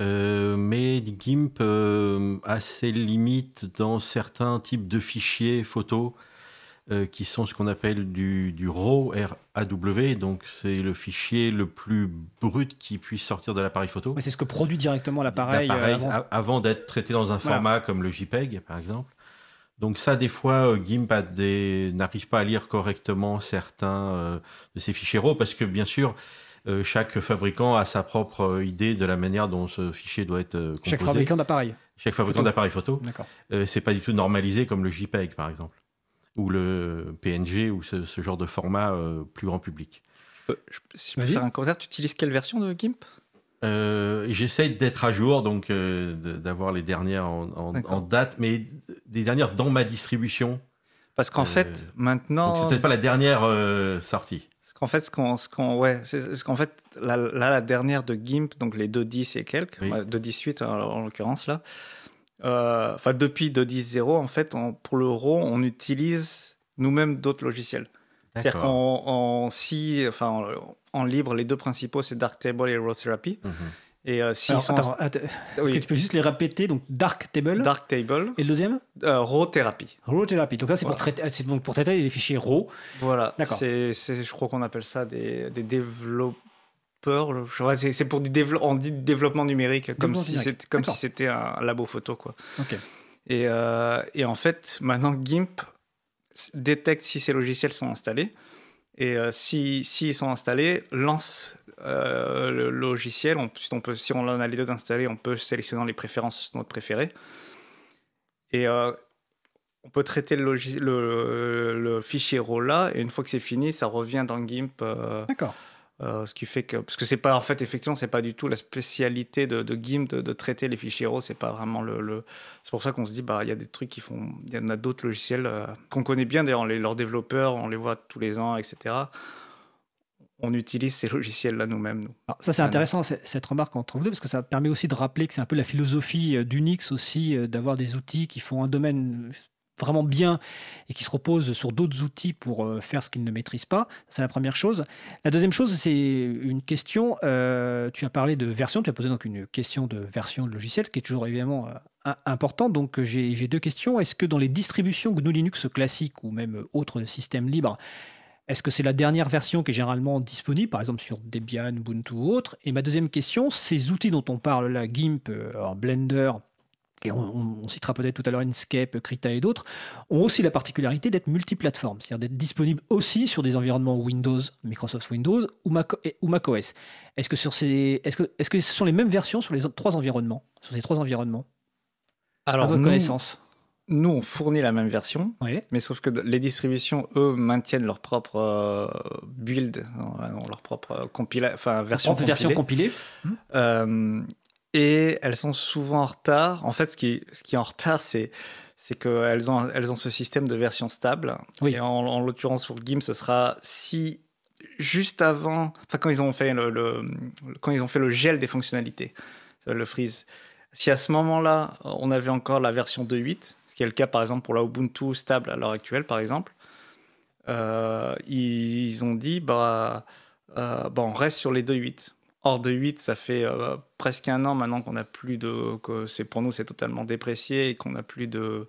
Euh, mais GIMP euh, a ses limites dans certains types de fichiers photos qui sont ce qu'on appelle du, du RAW, R-A-W. Donc, c'est le fichier le plus brut qui puisse sortir de l'appareil photo. c'est ce que produit directement l'appareil. avant, d'être traité dans un format comme le JPEG, par exemple. Donc ça, des fois, euh, GIMP n'arrive pas à lire correctement certains euh, de ces fichiers RAW parce que, bien sûr, euh, chaque fabricant a sa propre idée de la manière dont ce fichier doit être composé. Chaque fabricant d'appareil. Chaque fabricant d'appareil photo. D'accord. c'est pas du tout normalisé comme le JPEG, par exemple, ou le PNG, ou ce, genre de format plus grand public. Je peux, je peux faire un commentaire. Tu utilises quelle version de GIMP? Euh, J'essaie d'être à jour, donc euh, d'avoir les dernières en, date, mais des dernières dans ma distribution. Parce qu'en fait, euh, maintenant. C'est peut-être pas la dernière sortie. Parce qu'en fait, ce qu'on, ce qu'on, ouais, qu'en fait, là, la dernière de GIMP, donc les 2.10 et quelques, 2.18 en, en l'occurrence là, enfin depuis 2.10.0, en fait, pour le RAW, on utilise nous-mêmes d'autres logiciels. C'est-à-dire qu'en si, enfin, en libre, les deux principaux, c'est Darktable et Raw Therapy. Mhm. Et euh, si attends, Est-ce que tu peux juste les répéter? Donc Darktable. Darktable. Et le deuxième? Euh, Raw Therapy. Raw Therapy. Donc là, c'est pour, traiter, donc pour traiter les fichiers RAW. Voilà. D'accord. je crois qu'on appelle ça des, des développeurs. C'est pour du développement, on dit développement numérique, comme si c'était comme si c'était un labo photo, quoi. Ok. Et, euh, et en fait, maintenant, GIMP détecte si ces logiciels sont installés. Et s'ils si, sont installés, lance le logiciel. Si on en a les deux installés, on peut sélectionner les préférences notre préféré. Et on peut traiter le, le, fichier RAW là, et une fois que c'est fini, ça revient dans GIMP. D'accord. Euh, ce qui fait que parce que c'est pas en fait effectivement c'est pas du tout la spécialité de, de GIMP de, traiter les fichiers RAW c'est pas vraiment le, c'est pour ça qu'on se dit bah il y a des trucs qui font il y en a d'autres logiciels euh, qu'on connaît bien. D'ailleurs leurs développeurs on les voit tous les ans etc on utilise ces logiciels là nous-mêmes nous. ça c'est intéressant cette remarque entre vous deux parce que ça permet aussi de rappeler que c'est un peu la philosophie euh, d'Unix aussi d'avoir des outils qui font un domaine vraiment bien et qui se repose sur d'autres outils pour euh, faire ce qu'ils ne maîtrisent pas. C'est la première chose. La deuxième chose, c'est une question. Euh, tu as parlé de version, tu as posé donc une question de version de logiciel qui est toujours évidemment euh, importante. Donc j'ai deux questions. Est-ce que dans les distributions GNU Linux classiques ou même autres systèmes libres, est-ce que c'est la dernière version qui est généralement disponible, par exemple sur Debian, Ubuntu ou autre? Et ma deuxième question, ces outils dont on parle là, GIMP, Blender, et on, citera peut-être tout à l'heure Inkscape, Krita et d'autres, ont aussi la particularité d'être multiplateformes, c'est-à-dire d'être disponibles aussi sur des environnements Windows, Microsoft Windows ou, Mac, ou macOS. Est-ce que, sur ces, est-ce, que, est-ce que ce sont les mêmes versions sur les trois environnements Sur ces trois environnements? Alors, à votre connaissance nous, on fournit la même version, mais sauf que les distributions, eux, maintiennent leur propre euh, build, leur propre compila enfin, version, compilée. version compilée. Euh, et elles sont souvent en retard. En fait, ce qui, ce qui est en retard, c'est c'est qu'elles ont, elles ont ce système de version stable. Oui. Et en, l'occurrence, pour GIMP, ce sera si juste avant, enfin quand ils ont fait le, quand ils ont fait le gel des fonctionnalités, le freeze. Si à ce moment-là, on avait encore la version 2.8, ce qui est le cas par exemple pour la Ubuntu stable à l'heure actuelle, par exemple, euh, ils, ont dit bah, euh, bah on reste sur les 2.8 hors de 8, ça fait euh, presque un an maintenant qu'on n'a plus de. que c'est pour nous, c'est totalement déprécié et qu'on n'a plus de,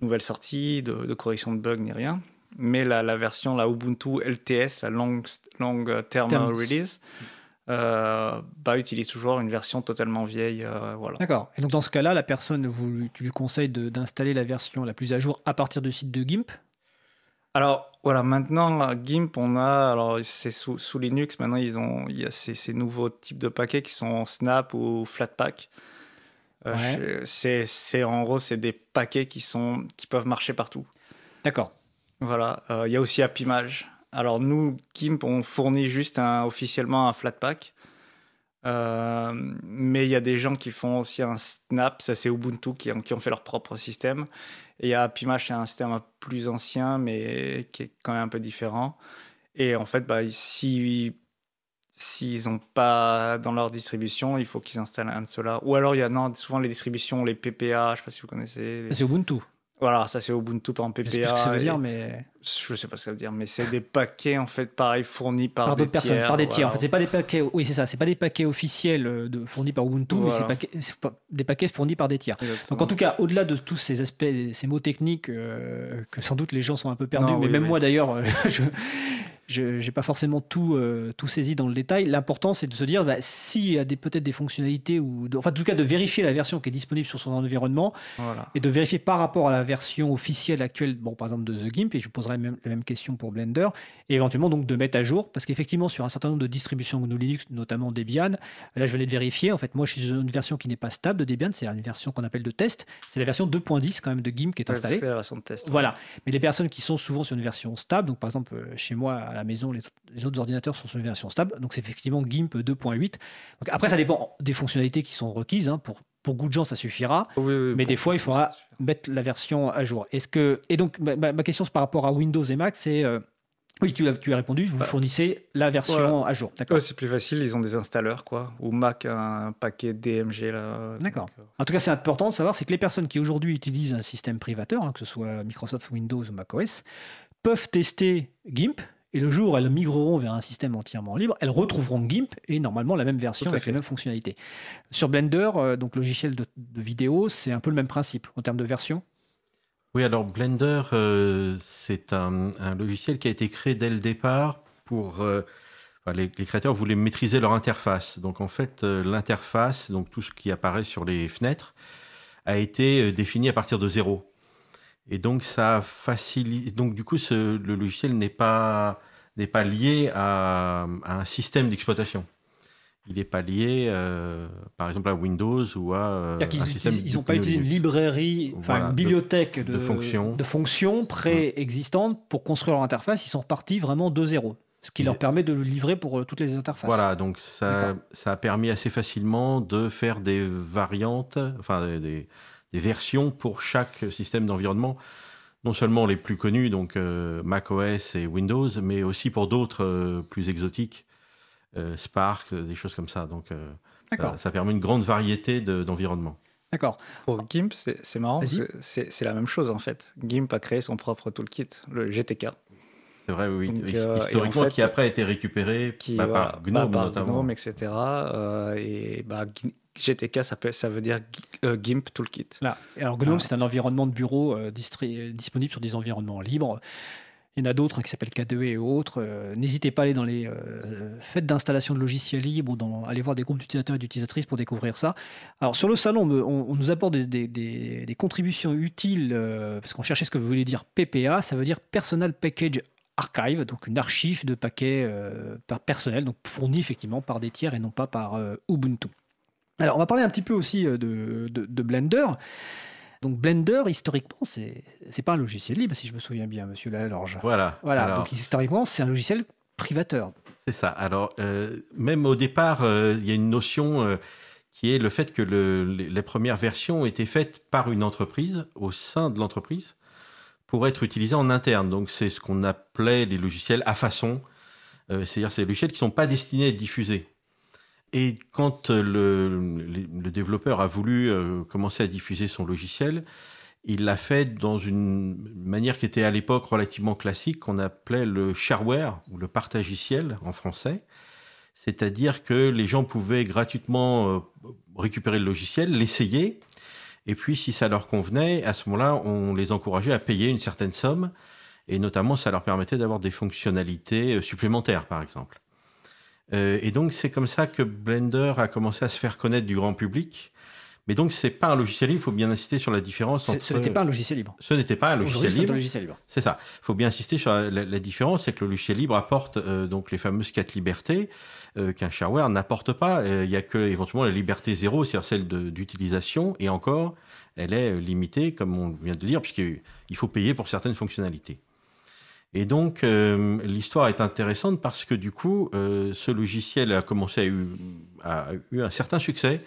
nouvelles sorties, de, correction de bugs ni rien. Mais la, la, version, la Ubuntu LTS, la Long, long Term, Release, euh, bah, utilise toujours une version totalement vieille. Euh, voilà. D'accord. Et donc dans ce cas-là, la personne, vous, tu lui conseilles d'installer la version la plus à jour à partir du site de GIMP? Alors voilà, maintenant GIMP, on a, alors c'est sous, sous, Linux, maintenant ils ont, il y a ces, ces, nouveaux types de paquets qui sont Snap ou Flatpak. Euh, c'est, en gros, c'est des paquets qui sont, qui peuvent marcher partout. D'accord. Voilà, euh, il y a aussi AppImage. Alors nous, GIMP, on fournit juste un, officiellement un Flatpak. Euh, mais il y a des gens qui font aussi un Snap, ça c'est Ubuntu qui, qui ont fait leur propre système. Et a Pimash, c'est un système plus ancien, mais qui est quand même un peu différent. Et en fait, bah, si s'ils n'ont pas dans leur distribution, il faut qu'ils installent un de ceux-là. Ou alors, il y a souvent les distributions, les PPA, je ne sais pas si vous connaissez. C'est Ubuntu. Voilà, ça c'est Ubuntu par PPA. Je sais pas ce que ça veut dire, mais. Je sais pas ce que ça veut dire, mais c'est des paquets en fait, pareil, fournis par, par d'autres personnes, par des tiers. En fait, c'est pas des paquets. Oui, c'est ça. C'est pas des paquets officiels euh, de, fournis par Ubuntu, mais c'est des paquets fournis par des tiers. Donc en tout cas, au-delà de tous ces aspects, ces mots techniques euh, que sans doute les gens sont un peu perdus, mais même moi d'ailleurs, euh, <laughs> je, je n'ai pas forcément tout, euh, tout saisi dans le détail. L'important, c'est de se dire bah, s'il y a peut-être des fonctionnalités, ou enfin, en tout cas, de vérifier la version qui est disponible sur son environnement et de vérifier par rapport à la version officielle actuelle, bon, par exemple de The Gimp, et je poserai même, la même question pour Blender, et éventuellement donc de mettre à jour, parce qu'effectivement, sur un certain nombre de distributions GNU Linux, notamment Debian, là, je venais de vérifier. En fait, moi, je suis sur une version qui n'est pas stable de Debian, c'est une version qu'on appelle de test. C'est la version 2.10 quand même de Gimp qui est installée. C'est la version de test. Voilà. Mais les personnes qui sont souvent sur une version stable, donc par exemple, euh, chez moi, à la maison, les, autres ordinateurs sont sur une version stable. Donc c'est effectivement GIMP 2.8. après, ça dépend des fonctionnalités qui sont requises. Hein. Pour, pour beaucoup de gens, ça suffira. mais des fois, il faudra mettre la version à jour. Est-ce que et donc ma, question par rapport à Windows et Mac, c'est euh, oui, tu as, tu as répondu, vous bah, fournissez la version à jour. D'accord. c'est plus facile, ils ont des installeurs, quoi. Ou Mac, un paquet DMG, là. D'accord. Euh. En tout cas, c'est important de savoir, c'est que les personnes qui aujourd'hui utilisent un système privateur, hein, que ce soit Microsoft Windows ou macOS, peuvent tester GIMP et le jour où elles migreront vers un système entièrement libre, elles retrouveront GIMP et normalement la même version avec les mêmes fonctionnalités. Sur Blender, euh, donc logiciel de, vidéo, c'est un peu le même principe en termes de version? Oui, alors Blender, euh, c'est un, logiciel qui a été créé dès le départ pour... Euh, les, créateurs voulaient maîtriser leur interface. Donc en fait, l'interface, donc tout ce qui apparaît sur les fenêtres, a été défini à partir de zéro. Et donc, ça facilite. Donc, du coup, ce, le logiciel n'est pas, n'est pas lié à, un système d'exploitation. Il n'est pas lié, euh, par exemple, à Windows ou à euh, un système. Ils n'ont pas utilisé une librairie, enfin une bibliothèque de, de, fonctions, de fonctions préexistantes pour construire leur interface. Ils sont repartis vraiment de zéro. Ce qui leur permet de le livrer pour euh, toutes les interfaces. Voilà, donc ça, ça a permis assez facilement de faire des variantes, enfin des, des versions pour chaque système d'environnement, non seulement les plus connus, donc euh, macOS et Windows, mais aussi pour d'autres euh, plus exotiques, euh, Spark, des choses comme ça. Donc ça, ça, permet une grande variété d'environnements. D'accord. Pour GIMP, c'est marrant, c'est la même chose en fait. GIMP a créé son propre toolkit, le GTK. C'est vrai, oui. Historiquement, qui après a été récupéré qui, bah, par GNOME, bah, notamment. GNOME, etc. et bah, GTK, ça, ça veut dire euh, GIMP Toolkit. Là. Alors GNOME, c'est un environnement de bureau euh, disponible sur des environnements libres. Il y en a d'autres qui s'appellent K2E et autres. Euh, n'hésitez pas à aller dans les fêtes d'installation de logiciels libres ou dans, aller voir des groupes d'utilisateurs et d'utilisatrices pour découvrir ça. Alors sur le salon, on, nous apporte des, des contributions utiles parce qu'on cherchait ce que vous voulez dire PPA. Ça veut dire Personal Package Archive, donc une archive de paquets personnels, donc fournie effectivement par des tiers et non pas par Ubuntu. Alors, on va parler un petit peu aussi euh, de, Blender. Donc Blender, historiquement, c'est pas un logiciel libre, si je me souviens bien, Monsieur Lalorge. Voilà. Voilà. donc historiquement, c'est un logiciel privateur. C'est ça. Alors euh, même au départ, euh, il y a une notion qui est le fait que les premières versions ont été faites par une entreprise au sein de l'entreprise pour être utilisées en interne. Donc c'est ce qu'on appelait les logiciels à façon. C'est-à-dire c'est des logiciels qui ne sont pas destinés à être diffusés. Et quand euh, le, développeur a voulu euh, commencer à diffuser son logiciel, il l'a fait dans une manière qui était à l'époque relativement classique, qu'on appelait le shareware ou le partagiciel en français. C'est-à-dire que les gens pouvaient gratuitement euh, récupérer le logiciel, l'essayer, et puis si ça leur convenait, à ce moment-là, on les encourageait à payer une certaine somme, et notamment ça leur permettait d'avoir des fonctionnalités supplémentaires, par exemple. Euh, et donc, c'est comme ça que Blender a commencé à se faire connaître du grand public. Mais donc, c'est pas un logiciel libre. Il faut bien insister sur la différence entre. Ce n'était pas un logiciel libre. Ce n'était pas un logiciel libre. C'est ça. Il faut bien insister sur la, différence, c'est que le logiciel libre apporte euh, donc les fameuses quatre libertés euh, qu'un shareware n'apporte pas. Il n'y a que éventuellement la liberté zéro, c'est-à-dire celle d'utilisation, et encore, elle est limitée, comme on vient de dire, puisqu'il faut payer pour certaines fonctionnalités. Et donc, euh, l'histoire est intéressante parce que du coup, euh, ce logiciel a commencé à eu, un certain succès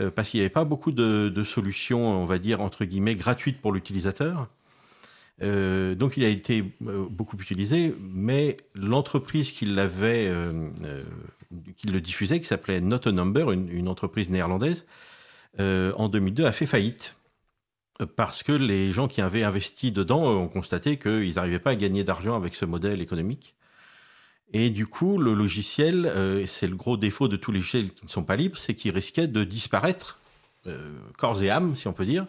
euh, parce qu'il n'y avait pas beaucoup de, solutions, on va dire, entre guillemets, gratuites pour l'utilisateur. donc, il a été beaucoup utilisé, mais l'entreprise qui l'avait, qui le diffusait, qui s'appelait Not a Number, une entreprise néerlandaise, en 2002 a fait faillite parce que les gens qui avaient investi dedans ont constaté qu'ils n'arrivaient pas à gagner d'argent avec ce modèle économique. Et du coup, le logiciel, euh, c'est le gros défaut de tous les logiciels qui ne sont pas libres, c'est qu'ils risquaient de disparaître, euh, corps et âme, si on peut dire,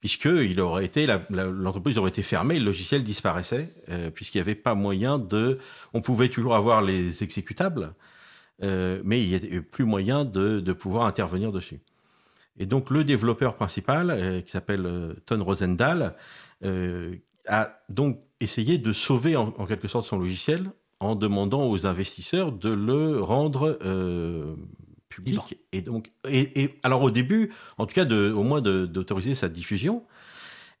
puisque aurait été, l'entreprise aurait été fermée, le logiciel disparaissait, euh, puisqu'il n'y avait pas moyen de... On pouvait toujours avoir les exécutables, mais il n'y avait plus moyen de pouvoir intervenir dessus. Et donc le développeur principal, euh, qui s'appelle euh, Ton Rosendahl, euh, a donc essayé de sauver en, quelque sorte son logiciel en demandant aux investisseurs de le rendre public. Et donc, et, alors au début, en tout cas, de, au moins d'autoriser sa diffusion.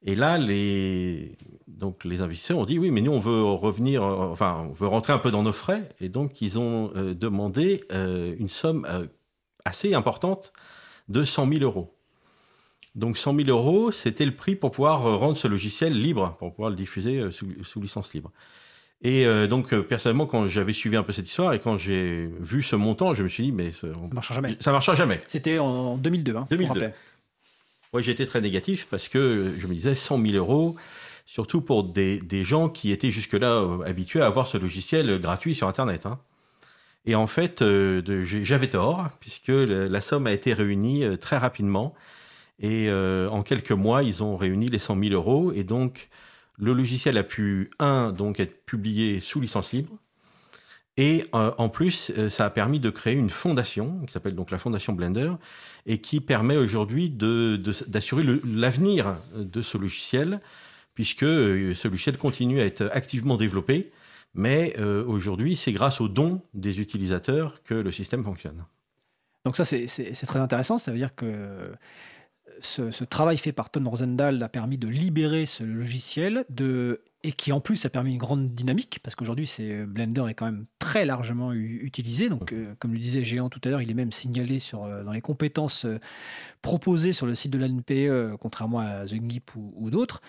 Et là, les, donc les investisseurs ont dit oui, mais nous on veut revenir, enfin, on veut rentrer un peu dans nos frais. Et donc ils ont demandé une somme assez importante de 100 000 euros. Donc 100 000 euros, c'était le prix pour pouvoir euh, rendre ce logiciel libre, pour pouvoir le diffuser euh, sous, licence libre. Et euh, donc, personnellement, quand j'avais suivi un peu cette histoire et quand j'ai vu ce montant, je me suis dit, mais ça ne marchera jamais. Ça marchera jamais. C'était en 2002. Hein, 2002. Moi, j'étais très négatif parce que je me disais 100 000 euros, surtout pour des, gens qui étaient jusque-là habitués à avoir ce logiciel gratuit sur Internet. Hein. Et en fait, euh, j'avais tort, puisque la somme a été réunie euh, très rapidement. Et euh, en quelques mois, ils ont réuni les 100 000 euros. Et donc, le logiciel a pu, un, donc être publié sous licence libre. Et en plus, ça a permis de créer une fondation, qui s'appelle donc la Fondation Blender, et qui permet aujourd'hui d'assurer l'avenir de ce logiciel, puisque ce logiciel continue à être activement développé. Mais aujourd'hui, c'est grâce aux dons des utilisateurs que le système fonctionne. Donc ça, c'est très intéressant. Ça veut dire que ce, travail fait par Ton Rosendahl a permis de libérer ce logiciel de, et qui en plus a permis une grande dynamique parce qu'aujourd'hui Blender est quand même très largement utilisé. Donc, euh, comme le disait Géant tout à l'heure, il est même signalé sur, euh, dans les compétences euh, proposées sur le site de l'ANPE, contrairement à The Gip ou, ou d'autres.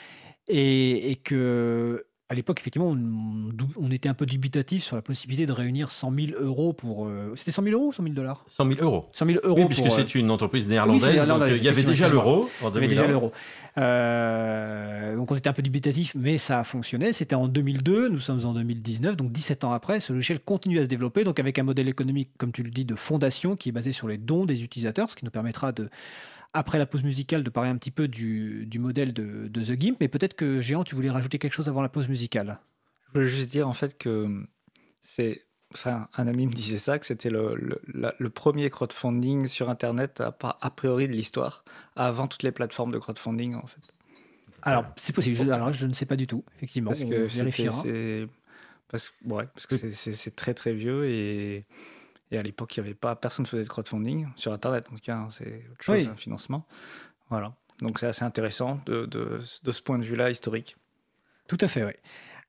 Et, et, que à l'époque, effectivement, on, était un peu dubitatif sur la possibilité de réunir 100 000 euros pour. Euh, c'était 100 000 euros ou 100 000 dollars? 100 000 euros. 100 000 euros. Oui, puisque euh, c'est une entreprise néerlandaise. donc, il y avait déjà l'euro. Il y avait déjà l'euro. Euh, donc on était un peu dubitatif, mais ça a fonctionné. C'était en 2002, nous sommes en 2019, donc 17 ans après, ce logiciel continue à se développer, donc avec un modèle économique, comme tu le dis, de fondation qui est basé sur les dons des utilisateurs, ce qui nous permettra de après la pause musicale de parler un petit peu du, modèle de, The Gimp, mais peut-être que Géant, tu voulais rajouter quelque chose avant la pause musicale. Je voulais juste dire en fait que c'est. Enfin, un ami me disait ça, que c'était le, le, premier crowdfunding sur Internet a, a priori de l'histoire, avant toutes les plateformes de crowdfunding en fait. Alors, c'est possible. Je, alors, je ne sais pas du tout, effectivement. Parce que c'est parce, ouais, parce que c'est très très vieux et et à l'époque, il n'y avait pas, personne ne faisait de crowdfunding sur Internet, en tout cas, hein, c'est autre chose, un financement. Voilà. Donc c'est assez intéressant de, de, de ce point de vue-là historique. Tout à fait, oui.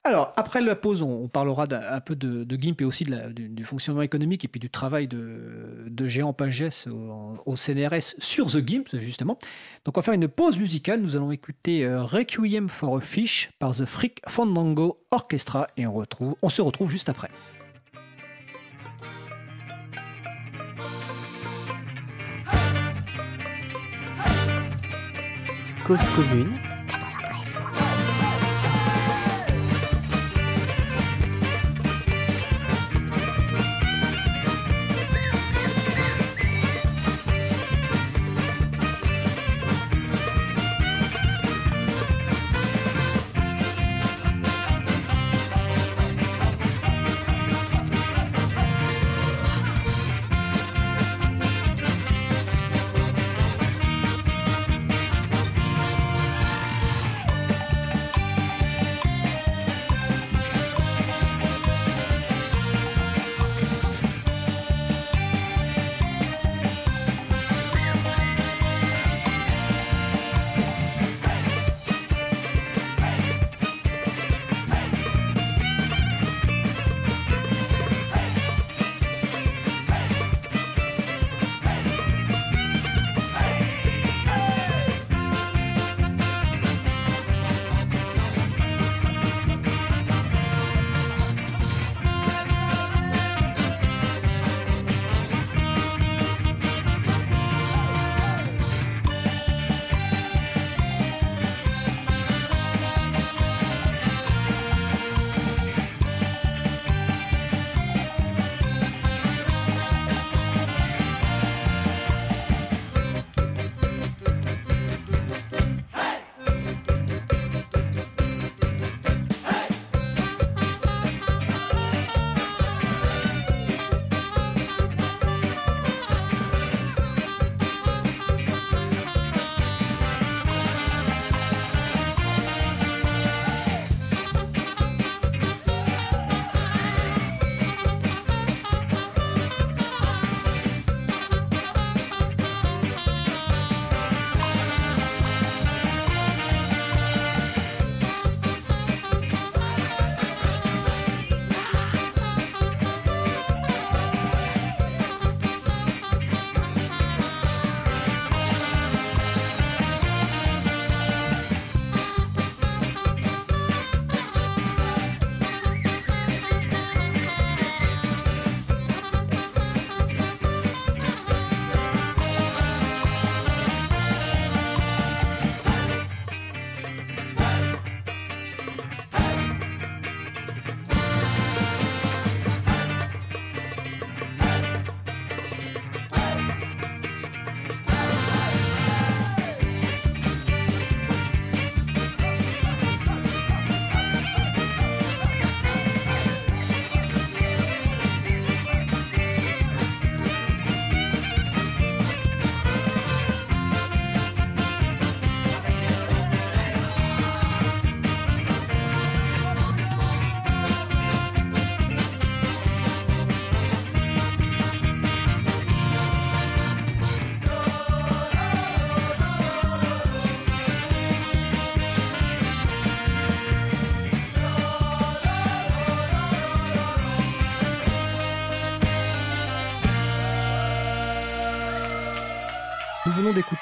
Alors, après la pause, on, parlera un peu de, de, GIMP et aussi de la, du, fonctionnement économique et puis du travail de, de Géant Pages au, au, CNRS sur The GIMP, justement. Donc, on va faire une pause musicale. Nous allons écouter euh, Requiem for a Fish par The Freak Fandango Orchestra et on, retrouve, on se retrouve juste après. Commune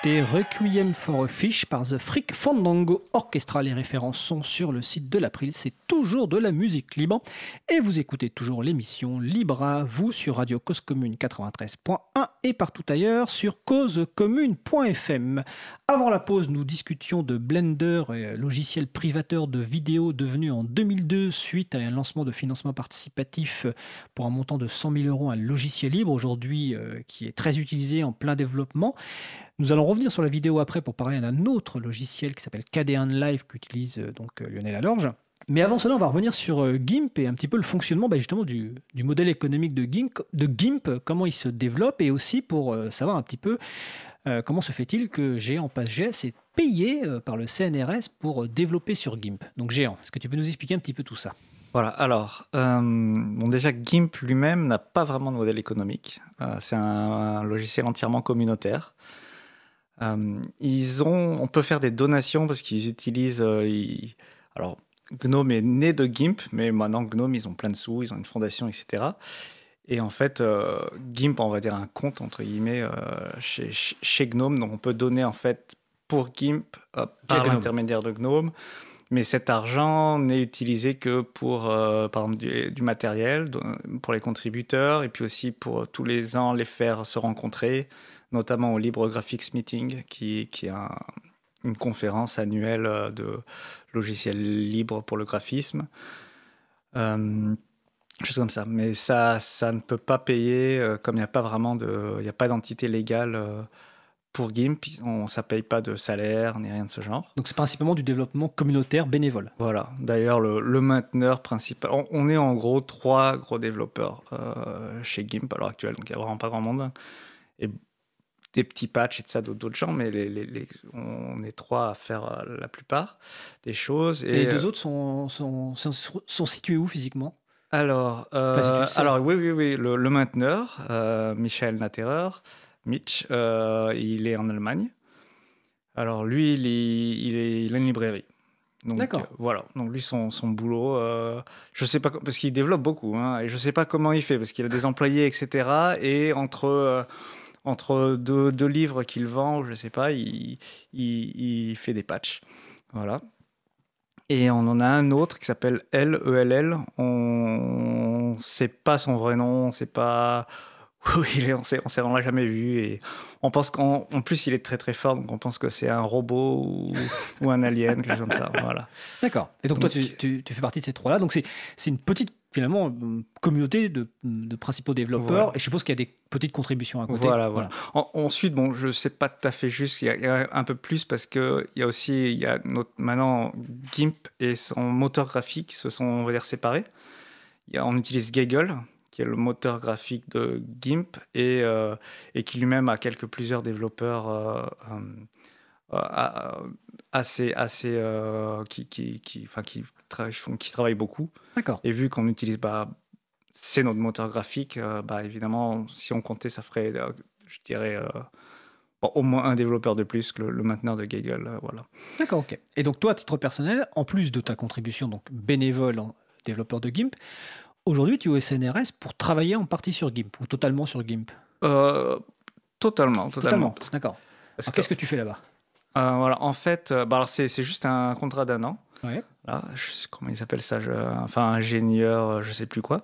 D'écouter Requiem for a Fish par The Freak Fandango Orchestra. Les références sont sur le site de l'April. C'est toujours de la musique libre. Et vous écoutez toujours l'émission Libre à vous sur Radio Cause Commune 93.1 et partout ailleurs sur causecommune.fm. Avant la pause, nous discutions de Blender, logiciel privateur de vidéo devenu en 2002 suite à un lancement de financement participatif pour un montant de 100 000 euros, un logiciel libre aujourd'hui euh, qui est très utilisé en plein développement. Nous allons revenir sur la vidéo après pour parler d'un autre logiciel qui s'appelle KD1 Live qu'utilise euh, donc euh, Lionel Alorge. Mais avant cela, on va revenir sur euh, GIMP et un petit peu le fonctionnement bah, justement du, modèle économique de GIMP, de GIMP, comment il se développe et aussi pour savoir un petit peu comment se fait-il que Géant PassGS est payé par le CNRS pour développer sur GIMP. Donc Géant, est-ce que tu peux nous expliquer un petit peu tout ça? Voilà, alors, bon, déjà, GIMP lui-même n'a pas vraiment de modèle économique. c'est un, logiciel entièrement communautaire. Euh, ils ont, on peut faire des donations parce qu'ils utilisent. Euh, alors, Gnome est né de GIMP, mais maintenant Gnome, ils ont plein de sous, ils ont une fondation, etc. Et en fait, euh, GIMP, on va dire un compte entre guillemets chez, chez, Gnome, donc on peut donner en fait pour GIMP par l'intermédiaire de Gnome. Mais cet argent n'est utilisé que pour, par exemple, du, du, matériel, pour les contributeurs, et puis aussi pour tous les ans les faire se rencontrer, notamment au Libre Graphics Meeting, qui, qui est une conférence annuelle euh, de logiciels libres pour le graphisme. Euh, choses comme ça. Mais ça, ça ne peut pas payer, euh, comme il n'y a pas vraiment de, il n'y a pas d'entité légale euh, pour GIMP, on, ça paye pas de salaire ni rien de ce genre. Donc c'est principalement du développement communautaire bénévole. Voilà. D'ailleurs, le, le, mainteneur principal, on, est en gros trois gros développeurs chez GIMP à l'heure actuelle, donc il n'y a vraiment pas grand monde. Et des petits patchs et de ça d'autres gens, mais les, on est trois à faire euh, la plupart des choses. Et, les deux euh, autres sont, sont, sont, situés où physiquement? Alors, euh, alors, oui, oui, oui, le, mainteneur, Michel Naterer, Mitch, il est en Allemagne. Alors, lui, il, est, il, a une librairie. D'accord. voilà. Donc, lui, son, son boulot, je sais pas, parce qu'il développe beaucoup, hein, et je sais pas comment il fait, parce qu'il a des employés, etc. Et entre entre deux, livres qu'il vend, je ne sais pas, il, il, fait des patchs. Voilà. Et on en a un autre qui s'appelle L-E-L-L. On ne sait pas son vrai nom, on ne sait pas où <laughs> il est, on ne l'a jamais vu. Et on pense qu'en plus, il est très très fort, donc on pense que c'est un robot ou, un alien, quelque chose comme ça. Voilà. D'accord. Et donc, toi, tu, tu, fais partie de ces trois-là. Donc c'est une petite finalement communauté de, principaux développeurs et je suppose qu'il y a des petites contributions à côté. Voilà, voilà. ensuite, bon, je sais pas tout à fait juste, il y a, un peu plus parce que il y a aussi, il y a notre, maintenant GIMP et son moteur graphique se sont, on va dire, séparés. Il y a, on utilise Gaggle qui est le moteur graphique de GIMP et, euh, et qui lui-même a quelques plusieurs développeurs euh, euh, assez, assez qui, qui, qui, enfin, qui qui travaillent beaucoup. D'accord. Et vu qu'on utilise, bah, c'est notre moteur graphique, euh, bah, évidemment, si on comptait, ça ferait, euh, je dirais, euh, au moins un développeur de plus que le, mainteneur de Gaggle. voilà. D'accord, ok. Et donc, toi, à titre personnel, en plus de ta contribution donc bénévole en développeur de GIMP, aujourd'hui, tu es au SNRS pour travailler en partie sur GIMP ou totalement sur GIMP? Totalement, totalement. D'accord. Qu'est-ce que tu fais là-bas? Voilà, en fait, bah, c'est juste un contrat d'un an. Ouais. Là, je sais comment ils appellent ça, enfin ingénieur, je sais plus quoi.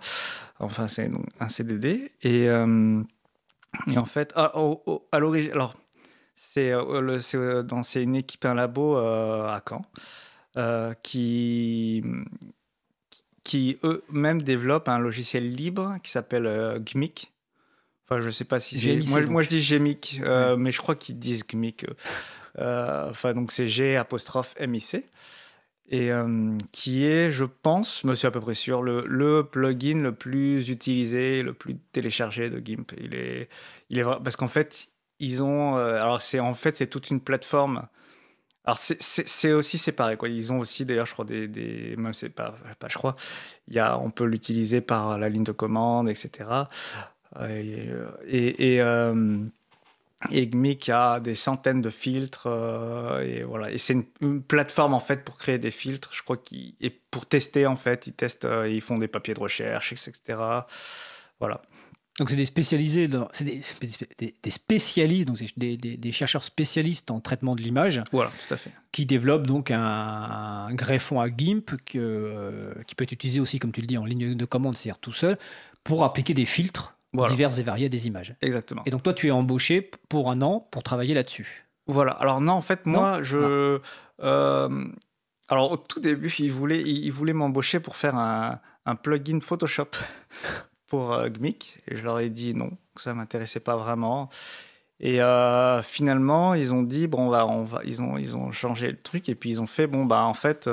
Enfin, c'est un CDD. Et, euh, et en fait, ah, à l'origine, alors c'est euh, euh, dans c'est une équipe, un labo à Caen qui qui eux-mêmes développent un logiciel libre qui s'appelle GMIC. Enfin, je sais pas si c'est. Moi, moi, je dis GMIC, mais je crois qu'ils disent GMIC. Enfin, donc c'est G apostrophe MIC et euh, qui est, je pense, me suis à peu près sûr, le, plugin le plus utilisé, le plus téléchargé de GIMP. Il est, il est parce qu'en fait, ils ont, euh, alors c'est en fait c'est toute une plateforme. Alors c'est aussi séparé quoi. Ils ont aussi d'ailleurs, je crois des, des même c'est pas, pas je crois. Il y a, on peut l'utiliser par la ligne de commande, etc. Euh, et, et et GMIC a des centaines de filtres euh, et voilà et c'est une, plateforme en fait pour créer des filtres je crois qu'ils et pour tester en fait ils testent euh, ils font des papiers de recherche etc voilà Donc c'est des spécialisés, c'est des, des, spécialistes, donc des, des, chercheurs spécialistes en traitement de l'image. Voilà, tout à fait. Qui développent donc un, greffon à GIMP que, euh, qui peut être utilisé aussi, comme tu le dis, en ligne de commande, c'est-à-dire tout seul, pour appliquer des filtres divers et variés à des images. Exactement. Et donc toi, tu es embauché pour un an pour travailler là-dessus. Voilà. Alors non, en fait, moi, je... Euh, alors au tout début, ils voulaient, ils voulaient m'embaucher pour faire un, un plugin Photoshop <laughs> pour euh, GMIC et je leur ai dit non, que ça m'intéressait pas vraiment. Et euh, finalement, ils ont dit bon, bah, on va, ils ont, ils ont changé le truc et puis ils ont fait bon, bah en fait,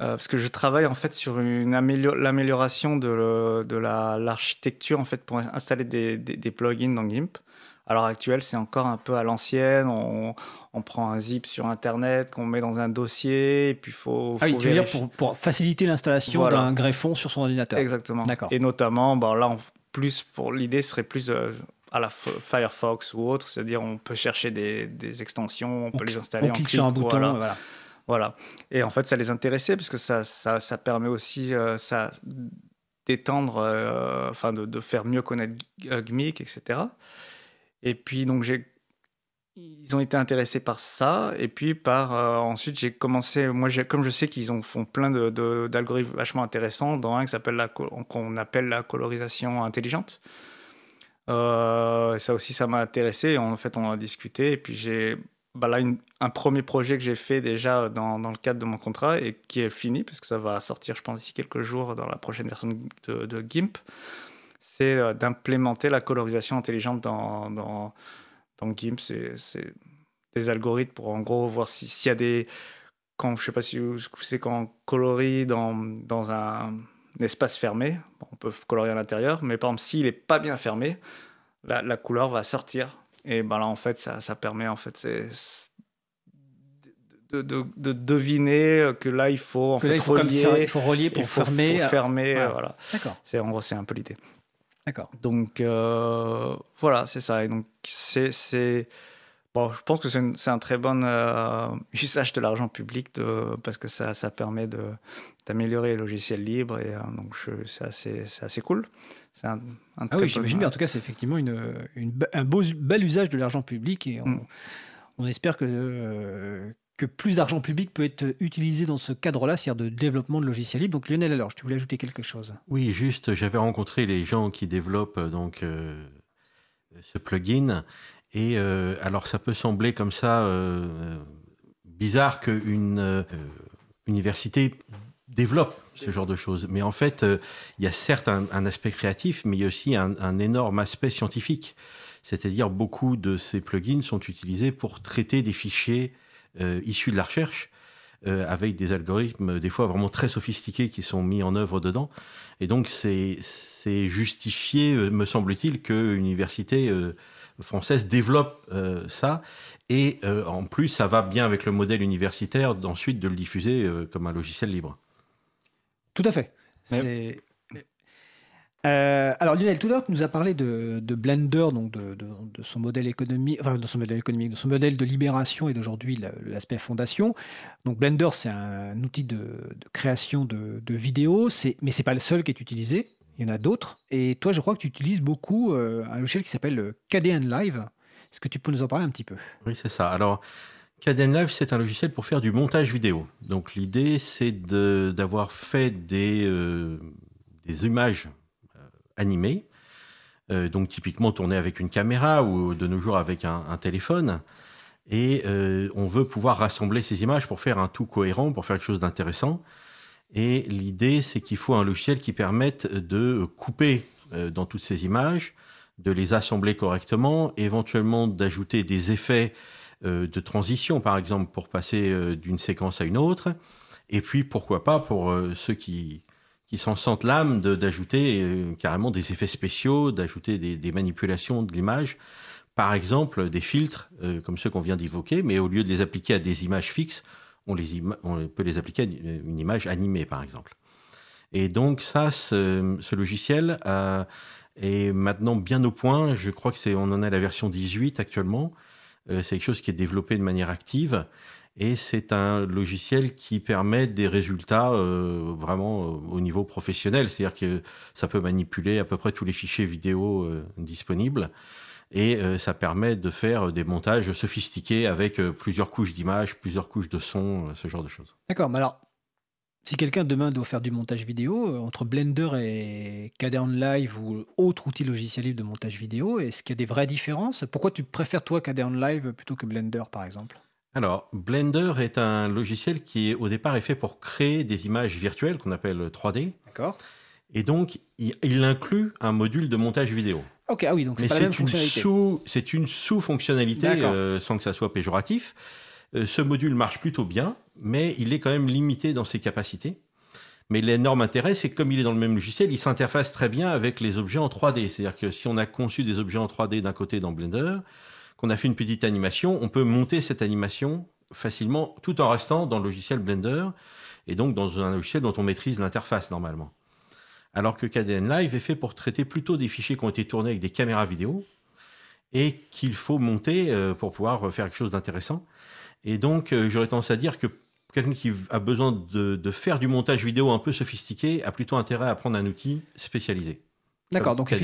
euh, parce que je travaille en fait sur l'amélioration de, de l'architecture en fait pour installer des, des, des plugins dans GIMP. À l'heure actuelle, c'est encore un peu à l'ancienne. On, on, prend un zip sur Internet qu'on met dans un dossier, et puis faut. Ah oui, tu veux dire pour, pour faciliter l'installation d'un greffon sur son ordinateur. Exactement. D'accord. Et notamment, bon, là, plus pour l'idée serait plus euh, à la Firefox ou autre, c'est-à-dire on peut chercher des, des extensions, on, peut les installer. On clique sur un bouton, voilà. voilà. Et en fait, ça les intéressait parce que ça, ça, ça permet aussi euh, ça d'étendre, euh, enfin de, faire mieux connaître GMIC, etc. Et puis, donc, j'ai ils ont été intéressés par ça. Et puis par euh, ensuite j'ai commencé moi comme je sais qu'ils ont font plein de, d'algorithmes vachement intéressants dans un qui s'appelle la qu'on appelle la colorisation intelligente. Euh, ça aussi ça m'a intéressé. En fait on a discuté. Et puis j'ai bah là un premier projet que j'ai fait déjà dans, dans, le cadre de mon contrat et qui est fini parce que ça va sortir je pense d'ici quelques jours dans la prochaine version de, GIMP c'est euh, d'implémenter la colorisation intelligente dans, dans, dans GIMP. C'est des algorithmes pour en gros voir s'il y a des. Quand, je sais pas si c'est quand on colorie dans, dans un, espace fermé, on peut colorier à l'intérieur, mais par exemple, s'il n'est pas bien fermé, la, couleur va sortir. Et ben là, en fait, ça, ça permet en fait, de, de, de, deviner que là, il faut en fait, relier, il faut relier pour fermer. Faut fermer, voilà. D'accord. C'est en gros, c'est un peu l'idée. D'accord. Donc euh, voilà, c'est ça. Et donc c'est bon, je pense que c'est un très bon euh, <laughs> usage de l'argent public de, parce que ça, ça permet de d'améliorer les logiciels libres et euh, donc c'est assez c'est assez cool. C'est un, un, ah oui, j'imagine bien. En tout cas, c'est effectivement une, une, un beau, bel usage de l'argent public et on, mm. on espère que que plus d'argent public peut être utilisé dans ce cadre-là, c'est-à-dire de développement de logiciels libres. Donc Lionel, alors, tu voulais ajouter quelque chose Oui, juste, j'avais rencontré les gens qui développent euh, donc euh, ce plugin. Et euh, alors, ça peut sembler comme ça bizarre qu'une université développe ce genre de choses. Mais en fait, il y a certes un, aspect créatif, mais il y a aussi un, énorme aspect scientifique. C'est-à-dire, beaucoup de ces plugins sont utilisés pour traiter des fichiers euh, issus de la recherche, euh, avec des algorithmes des fois vraiment très sophistiqués qui sont mis en œuvre dedans. Et donc c'est justifié, euh, me semble-t-il, que l'université française développe ça. Et en plus, ça va bien avec le modèle universitaire d'ensuite de le diffuser comme un logiciel libre. Tout à fait. Euh, alors Lionel, tout à l'heure, tu nous as parlé de, Blender, donc de, son modèle économique, enfin de son modèle économique, de son modèle de libération et d'aujourd'hui l'aspect fondation. Donc Blender, c'est un outil de, création de, vidéos, mais c'est pas le seul qui est utilisé. Il y en a d'autres. Et toi, je crois que tu utilises beaucoup euh, un logiciel qui s'appelle KDN Live. Est-ce que tu peux nous en parler un petit peu? Oui, c'est ça. Alors, KDN Live, c'est un logiciel pour faire du montage vidéo. Donc, l'idée, c'est d'avoir fait des, euh, images animé, euh, donc typiquement tourné avec une caméra ou de nos jours avec un, téléphone. Et euh, on veut pouvoir rassembler ces images pour faire un tout cohérent, pour faire quelque chose d'intéressant. Et l'idée, c'est qu'il faut un logiciel qui permette de couper euh, dans toutes ces images, de les assembler correctement, éventuellement d'ajouter des effets de transition, par exemple, pour passer d'une séquence à une autre. Et puis, pourquoi pas, pour ceux qui, qui s'en sentent l'âme d'ajouter euh, carrément des effets spéciaux, d'ajouter des, manipulations de l'image. Par exemple, des filtres, euh, comme ceux qu'on vient d'évoquer, mais au lieu de les appliquer à des images fixes, on, les peut les appliquer à une image animée, par exemple. Et donc ça, ce, logiciel euh, est maintenant bien au point. Je crois que c'est, on en a la version 18 actuellement. C'est quelque chose qui est développé de manière active Et c'est un logiciel qui permet des résultats euh, vraiment euh, au niveau professionnel. C'est-à-dire que ça peut manipuler à peu près tous les fichiers vidéo euh, disponibles. Et ça permet de faire des montages sophistiqués avec plusieurs couches d'images, plusieurs couches de son, ce genre de choses. D'accord, mais alors, si quelqu'un demain doit faire du montage vidéo, entre Blender et Cadeon Live ou autre outil logiciel libre de montage vidéo, est-ce qu'il y a des vraies différences? Pourquoi tu préfères toi Cadeon Live plutôt que Blender par exemple? Alors, Blender est un logiciel qui, au départ, est fait pour créer des images virtuelles qu'on appelle 3D. D'accord. Et donc, il, inclut un module de montage vidéo. Ok, ah oui, donc c'est pas la même fonctionnalité. C'est une sous-fonctionnalité, euh, sans que ça soit péjoratif. Euh, ce module marche plutôt bien, mais il est quand même limité dans ses capacités. Mais l'énorme intérêt, c'est que comme il est dans le même logiciel, il s'interface très bien avec les objets en 3D. C'est-à-dire que si on a conçu des objets en 3D d'un côté dans Blender, qu'on a fait une petite animation, on peut monter cette animation facilement tout en restant dans le logiciel Blender et donc dans un logiciel dont on maîtrise l'interface normalement. Alors que KDN Live est fait pour traiter plutôt des fichiers qui ont été tournés avec des caméras vidéo et qu'il faut monter euh, pour pouvoir faire quelque chose d'intéressant. Et donc, euh, j'aurais tendance à dire que quelqu'un qui a besoin de, de, faire du montage vidéo un peu sophistiqué a plutôt intérêt à prendre un outil spécialisé. D'accord, donc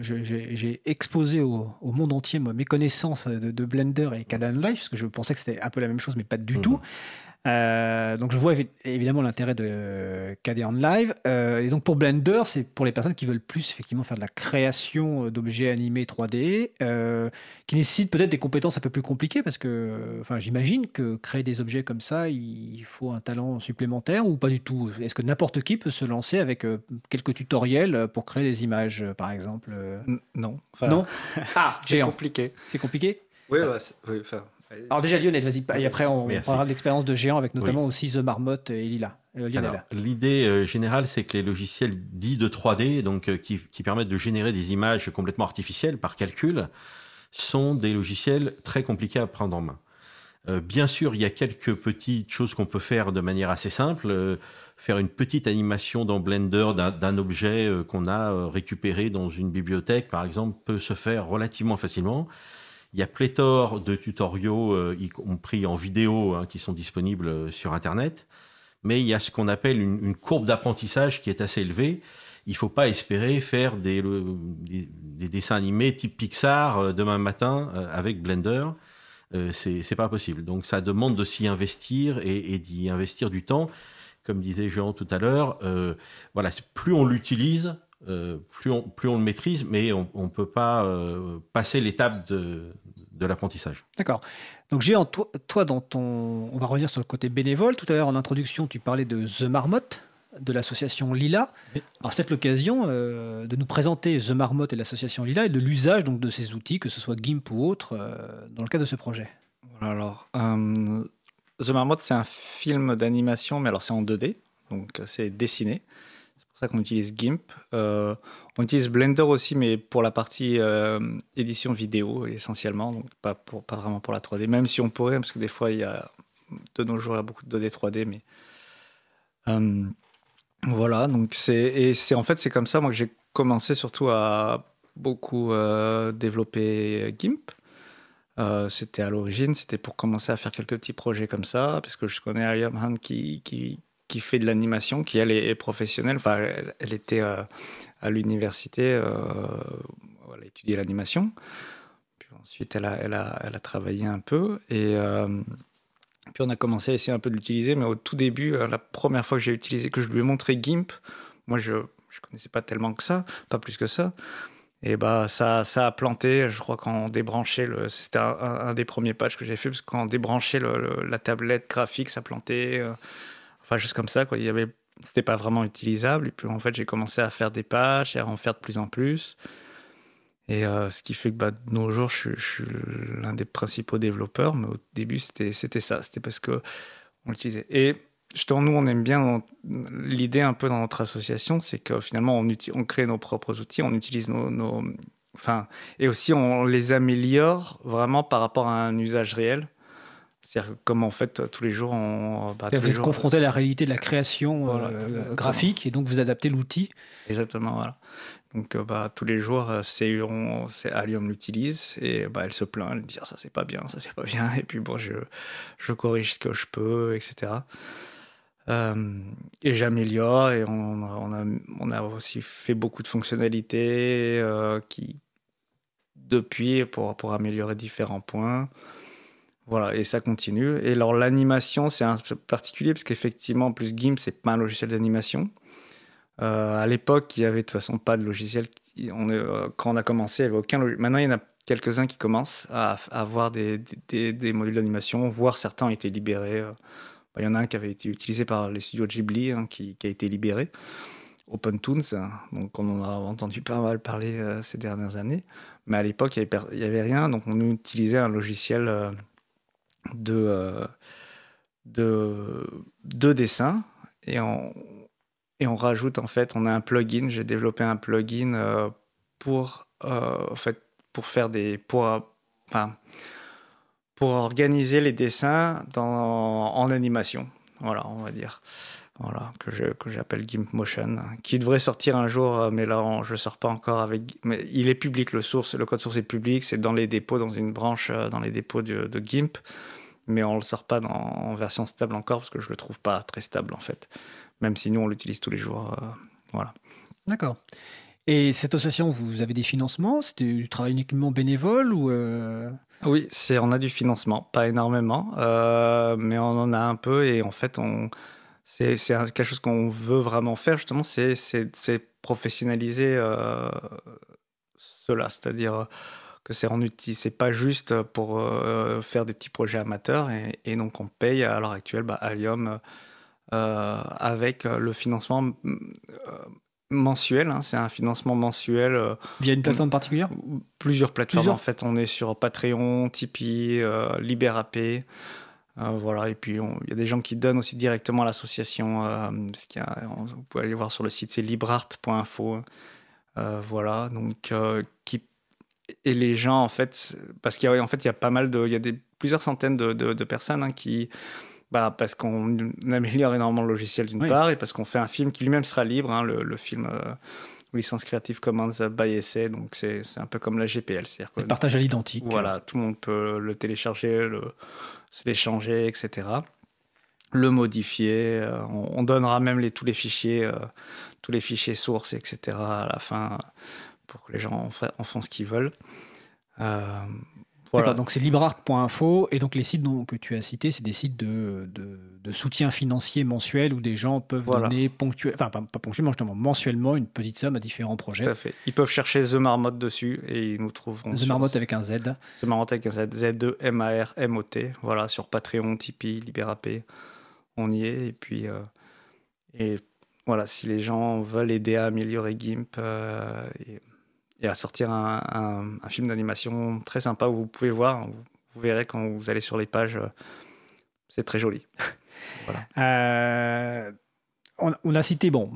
j'ai exposé au, monde entier mes connaissances de, Blender et Caden Live, parce que je pensais que c'était un peu la même chose, mais pas du mhm. tout. Euh, donc je vois évidemment l'intérêt de KDE Live. Euh, et donc pour Blender, c'est pour les personnes qui veulent plus effectivement faire de la création euh, d'objets animés 3D, qui nécessitent peut-être des compétences un peu plus compliquées, parce que enfin, j'imagine que créer des objets comme ça, il faut un talent supplémentaire ou pas du tout? Est-ce que n'importe qui peut se lancer avec quelques tutoriels pour créer des images, par exemple Non. non? <laughs> Ah, c'est compliqué. C'est compliqué? Oui, oui enfin, alors déjà Lionel, vas-y. Et après, on parlera de l'expérience de géant avec notamment aussi The Marmotte et Lila. Euh, l'idée euh, générale, c'est que les logiciels dits de 3D, donc euh, qui, permettent de générer des images complètement artificielles par calcul, sont des logiciels très compliqués à prendre en main. bien sûr, il y a quelques petites choses qu'on peut faire de manière assez simple. faire une petite animation dans Blender d'un objet qu'on a récupéré dans une bibliothèque, par exemple, peut se faire relativement facilement. Il y a pléthore de tutoriaux, euh, y compris en vidéo, hein, qui sont disponibles euh, sur Internet. Mais il y a ce qu'on appelle une, courbe d'apprentissage qui est assez élevée. Il ne faut pas espérer faire des, des, dessins animés type Pixar euh, demain matin avec Blender. Euh, c'est pas possible. Donc ça demande de s'y investir et, d'y investir du temps. Comme disait Jean tout à l'heure, voilà, plus on l'utilise, euh, plus, on, plus on le maîtrise, mais on ne peut pas euh, passer l'étape de, de l'apprentissage. D'accord. Donc, Géant, toi, toi, dans ton. On va revenir sur le côté bénévole. Tout à l'heure, en introduction, tu parlais de The Marmotte, de l'association Lila. Alors, c'est peut-être l'occasion euh, de nous présenter The Marmotte et l'association Lila et de l'usage donc, de ces outils, que ce soit GIMP ou autre, dans le cadre de ce projet. alors, The Marmotte, c'est un film d'animation, mais alors c'est en 2D, donc c'est dessiné pour ça qu'on utilise GIMP. Euh, on utilise Blender aussi, mais pour la partie euh, édition vidéo essentiellement, donc pas, pour, pas vraiment pour la 3D, même si on pourrait, parce que des fois, il y a, de nos jours, il y a beaucoup de 2D, 3D, mais. Euh, voilà, donc c'est. Et c'est en fait, c'est comme ça, moi, que j'ai commencé surtout à beaucoup développer GIMP. c'était à l'origine, c'était pour commencer à faire quelques petits projets comme ça, parce que je connais Ariam Han qui, qui fait de l'animation, qui elle est, professionnelle. Enfin, elle, était euh, à l'université, euh, elle a étudié l'animation. Puis ensuite, elle a, elle, a, elle a travaillé un peu. Et euh, puis on a commencé à essayer un peu de l'utiliser. Mais au tout début, la première fois que j'ai utilisé, que je lui ai montré GIMP, moi je ne connaissais pas tellement que ça, pas plus que ça. Et bah ça, ça a planté, je crois quand on débranchait, le, c'était un, des premiers patchs que j'ai fait, parce que quand débranchait la tablette graphique, ça plantait. Enfin, juste comme ça, quoi. Il y avait, c'était pas vraiment utilisable. Et puis, en fait, j'ai commencé à faire des pages et à en faire de plus en plus. Et euh, ce qui fait que bah, de nos jours, je, suis l'un des principaux développeurs. Mais au début, c'était, c'était ça. C'était parce que on l'utilisait. Et justement, nous, on aime bien l'idée un peu dans notre association, c'est que finalement, on, on crée nos propres outils, on utilise nos, nos, Enfin, et aussi, on les améliore vraiment par rapport à un usage réel. C'est-à-dire comme en fait tous les jours on. Bah, vous êtes confronté à la réalité de la création euh, graphique et donc vous adaptez l'outil. Exactement, voilà. Donc bah, tous les jours, c'est Allium l'utilise et bah, elle se plaint, elle dit ah, ça c'est pas bien, ça c'est pas bien. <laughs> Et puis bon, je, je corrige ce que je peux, etc. et j'améliore et on, on, a, on, a, aussi fait beaucoup de fonctionnalités qui, depuis pour, pour améliorer différents points. Voilà, et ça continue. Et alors l'animation, c'est un peu particulier parce qu'effectivement, plus GIMP, c'est pas un logiciel d'animation. Euh, à l'époque, il y avait de toute façon pas de logiciel. Euh, quand on a commencé, il n'y avait aucun. Maintenant, il y en a quelques-uns qui commencent à, avoir des, des, modules d'animation, voire certains ont été libérés. Euh, il y en a un qui avait été utilisé par les studios Ghibli, hein, qui, a été libéré. OpenToons, donc on en a entendu pas mal parler ces dernières années. Mais à l'époque, il n'y avait, rien, donc on utilisait un logiciel de, euh, de, de dessin et on, et on rajoute en fait, on a un plugin, j'ai développé un plugin euh, pour, euh, en fait, pour faire des. Pour, pour organiser les dessins dans, en animation. Voilà, on va dire. Voilà, que, que j'appelle GIMP Motion, qui devrait sortir un jour, mais là je ne sors pas encore avec. Mais il est public, le, source, le code source est public, c'est dans les dépôts, dans une branche, dans les dépôts de GIMP mais on ne le sort pas dans, en version stable encore parce que je ne le trouve pas très stable en fait. Même si nous on l'utilise tous les jours. Euh, voilà. D'accord. Et cette association, vous avez des financements? C'est du travail uniquement bénévole ou euh? Oui, c'est on a du financement, pas énormément, euh, mais on en a un peu et en fait on c'est quelque chose qu'on veut vraiment faire justement, c'est professionnaliser cela, c'est-à-dire que c'est rendu c'est pas juste pour euh, faire des petits projets amateurs et, donc on paye à l'heure actuelle bah, Allium euh, avec le financement euh, mensuel. Hein. c'est un financement mensuel. Via une plateforme particulière? Plusieurs plateformes. En fait, on est sur Patreon, Tipeee, LibéraP. voilà, et puis il y a des gens qui donnent aussi directement à l'association. vous pouvez aller voir sur le site, c'est librart.info. voilà, donc qui et les gens, en fait, parce qu'il y a, en fait, il y a pas mal de, il y a des, plusieurs centaines de, de, personnes hein, qui, bah, parce qu'on améliore énormément le logiciel d'une part, et parce qu'on fait un film qui lui-même sera libre, hein, le, le, film euh, licence Creative Commons by essai, donc c'est un peu comme la GPL. C'est partage à l'identique. Voilà, tout le monde peut le télécharger, le, l'échanger, etc. Le modifier, euh, on, donnera même les, tous les fichiers, euh, tous les fichiers sources, etc. à la fin pour que les gens en, font ce qu'ils veulent. Euh, voilà. donc c'est librart.info et donc les sites que tu as cités, c'est des sites de, de, soutien financier mensuel où des gens peuvent donner ponctuellement, enfin pas, ponctuellement, justement, mensuellement une petite somme à différents projets. Tout à fait. Ils peuvent chercher The Marmotte dessus et ils nous trouveront. The Marmotte avec un Z. The Marmotte avec un Z, Z-E-M-A-R-M-O-T. Voilà, sur Patreon, Tipeee, Libérapay, on y est. Et puis, euh, et voilà, si les gens veulent aider à améliorer GIMP, euh, et, et à sortir un, film d'animation très sympa où vous pouvez voir, vous, verrez quand vous allez sur les pages, euh, c'est très joli. <laughs> Euh, on, a cité bon,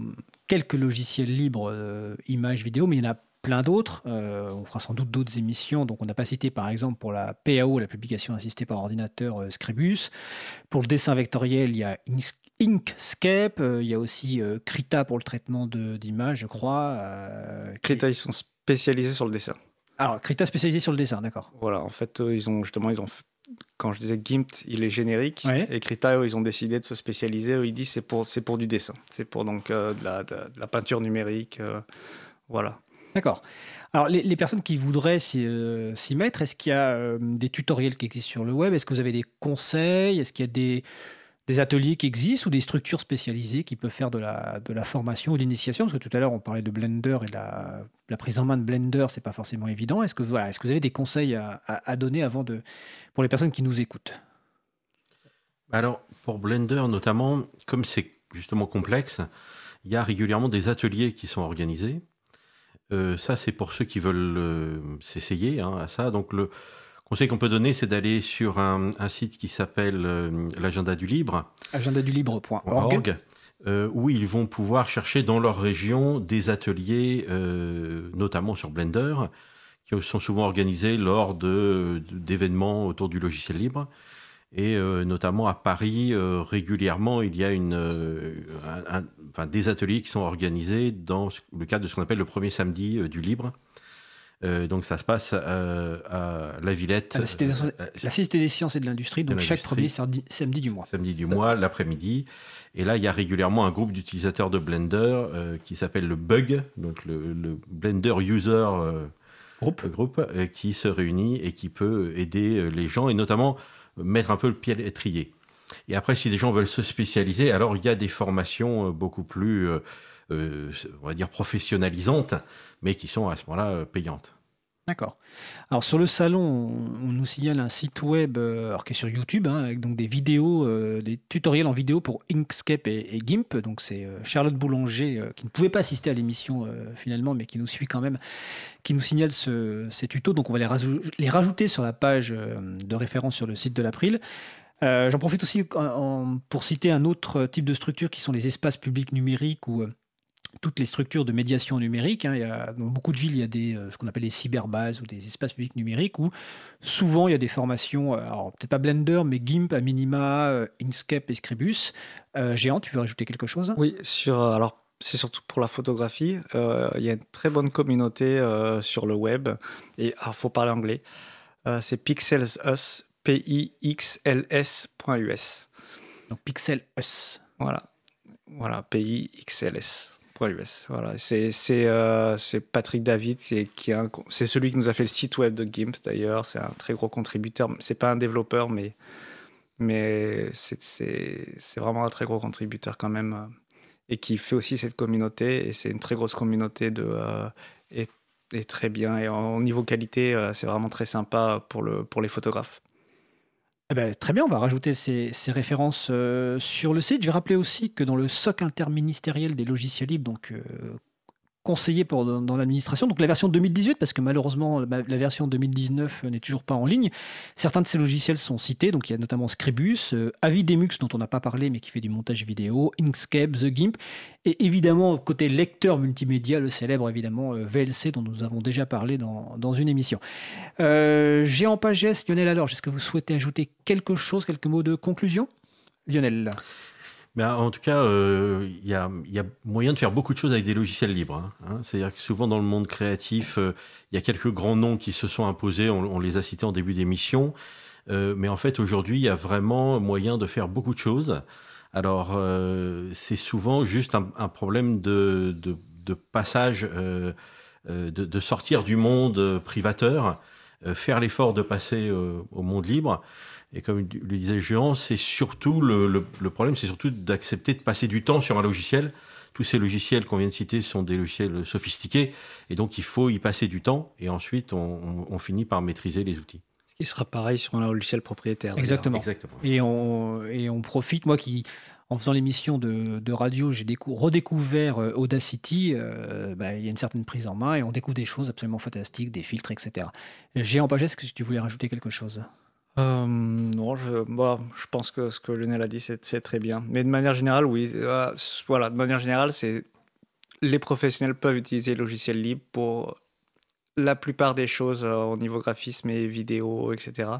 quelques logiciels libres, euh, images, vidéo, mais il y en a plein d'autres. on fera sans doute d'autres émissions. Donc, on n'a pas cité, par exemple, pour la PAO, la publication assistée par ordinateur Scribus. Pour le dessin vectoriel, il y a Inkscape. il y a aussi Krita pour le traitement d'images, je crois. Krita, ils sont spécialisé sur le dessin. Alors, Krita spécialisé sur le dessin, d'accord. Voilà, en fait, ils ont justement, ils ont, quand je disais GIMP, il est générique, et Krita, ils ont décidé de se spécialiser. ils disent c'est pour, c'est pour du dessin, c'est pour donc euh, de, la, de, la, peinture numérique, euh, voilà. D'accord. Alors, les, personnes qui voudraient euh, s'y mettre, est-ce qu'il y a des tutoriels qui existent sur le web? Est-ce que vous avez des conseils? Est-ce qu'il y a des des ateliers qui existent ou des structures spécialisées qui peuvent faire de la, de formation ou de l'initiation? Parce que tout à l'heure, on parlait de Blender et la, la prise en main de Blender, c'est pas forcément évident. Est-ce que, voilà, est que vous avez des conseils à, à, donner avant de, pour les personnes qui nous écoutent? Alors, pour Blender notamment, comme c'est justement complexe, il y a régulièrement des ateliers qui sont organisés. Euh, ça, c'est pour ceux qui veulent euh, s'essayer hein, à ça. Donc, le, conseil qu'on peut donner, c'est d'aller sur un, site qui s'appelle euh, l'agenda du libre. agendadulibre.org. Euh, où ils vont pouvoir chercher dans leur région des ateliers, euh, notamment sur Blender, qui sont souvent organisés lors d'événements autour du logiciel libre. Et notamment à Paris, régulièrement, il y a une, enfin, des ateliers qui sont organisés dans le cadre de ce qu'on appelle le premier samedi du libre. Euh, donc ça se passe euh, à la Villette. la, Cité des, Sciences et de l'Industrie, donc chaque premier samedi, du mois. Samedi du mois, l'après-midi. Et là, il y a régulièrement un groupe d'utilisateurs de Blender euh, qui s'appelle le Bug, donc le, Blender User Group, groupe, qui se réunit et qui peut aider les gens et notamment mettre un peu le pied à l'étrier. Et après, si des gens veulent se spécialiser, alors il y a des formations beaucoup plus, on va dire, professionnalisantes mais qui sont à ce moment-là euh, payantes. D'accord. Alors sur le salon, on, nous signale un site web euh, qui est sur YouTube, hein, avec donc des vidéos, euh, des tutoriels en vidéo pour Inkscape et, GIMP. Donc c'est Charlotte Boulanger, qui ne pouvait pas assister à l'émission finalement, mais qui nous suit quand même, qui nous signale ces tutos. Donc on va les, les, rajouter sur la page de référence sur le site de l'April. J'en profite aussi pour citer un autre type de structure qui sont les espaces publics numériques ou toutes les structures de médiation numérique. Hein. Il y a, dans beaucoup de villes, il y a des, euh, ce qu'on appelle les cyberbases ou des espaces publics numériques où souvent il y a des formations, euh, alors peut-être pas Blender, mais GIMP, à minima, euh, Inkscape et Scribus. Géant, tu veux rajouter quelque chose? Oui, sur, alors c'est surtout pour la photographie. il y a une très bonne communauté sur le web et il faut parler anglais. c'est PixelsUs, P-I-X-L-S.us. Donc PixelUs. Voilà. Voilà, P-I-X-L-S. Voilà, euh, c'est Patrick David, c'est celui qui nous a fait le site web de GIMP d'ailleurs. C'est un très gros contributeur. C'est pas un développeur, mais mais c'est vraiment un très gros contributeur quand même euh, et qui fait aussi cette communauté. Et c'est une très grosse communauté de euh, et, très bien. Et au niveau qualité, c'est vraiment très sympa pour le pour les photographes. Eh ben, très bien, on va rajouter ces, références euh, sur le site. Je vais rappeler aussi que dans le SOC interministériel des logiciels libres, donc euh, conseillé pour, dans, l'administration. Donc la version 2018, parce que malheureusement la, version 2019 n'est toujours pas en ligne. Certains de ces logiciels sont cités, donc il y a notamment Scribus, euh, Avidemux dont on n'a pas parlé mais qui fait du montage vidéo, Inkscape, The Gimp, et évidemment côté lecteur multimédia, le célèbre évidemment euh, VLC dont nous avons déjà parlé dans, dans une émission. Euh, Géant Pagès, Lionel alors, est-ce que vous souhaitez ajouter quelque chose, quelques mots de conclusion? Lionel mais en tout cas, euh, il y, a, moyen de faire beaucoup de choses avec des logiciels libres. Hein, hein. C'est-à-dire que souvent dans le monde créatif, euh, il y a quelques grands noms qui se sont imposés, on, les a cités en début d'émission. Euh, mais en fait, aujourd'hui, il y a vraiment moyen de faire beaucoup de choses. Alors, c'est souvent juste un, problème de, passage, de, sortir du monde privateur, faire l'effort de passer au monde libre. Et comme le disait géant, c'est surtout le, problème, c'est surtout d'accepter de passer du temps sur un logiciel. Tous ces logiciels qu'on vient de citer sont des logiciels sophistiqués, et donc il faut y passer du temps, et ensuite on, finit par maîtriser les outils. Ce qui sera pareil sur un logiciel propriétaire. Exactement. Exactement. Et, on, et on profite, moi qui, en faisant l'émission de, radio, j'ai redécouvert euh, Audacity. Euh, bah, il y a une certaine prise en main et on découvre des choses absolument fantastiques, des filtres, etc. Géant Pagès, est-ce que tu voulais rajouter quelque chose? Euh, non, je, bah, je pense que ce que Lionel a dit, c'est très bien. Mais de manière générale, oui. Euh, voilà, de manière générale, c'est les professionnels peuvent utiliser le logiciel libre pour la plupart des choses euh, au niveau graphisme et vidéo, etc.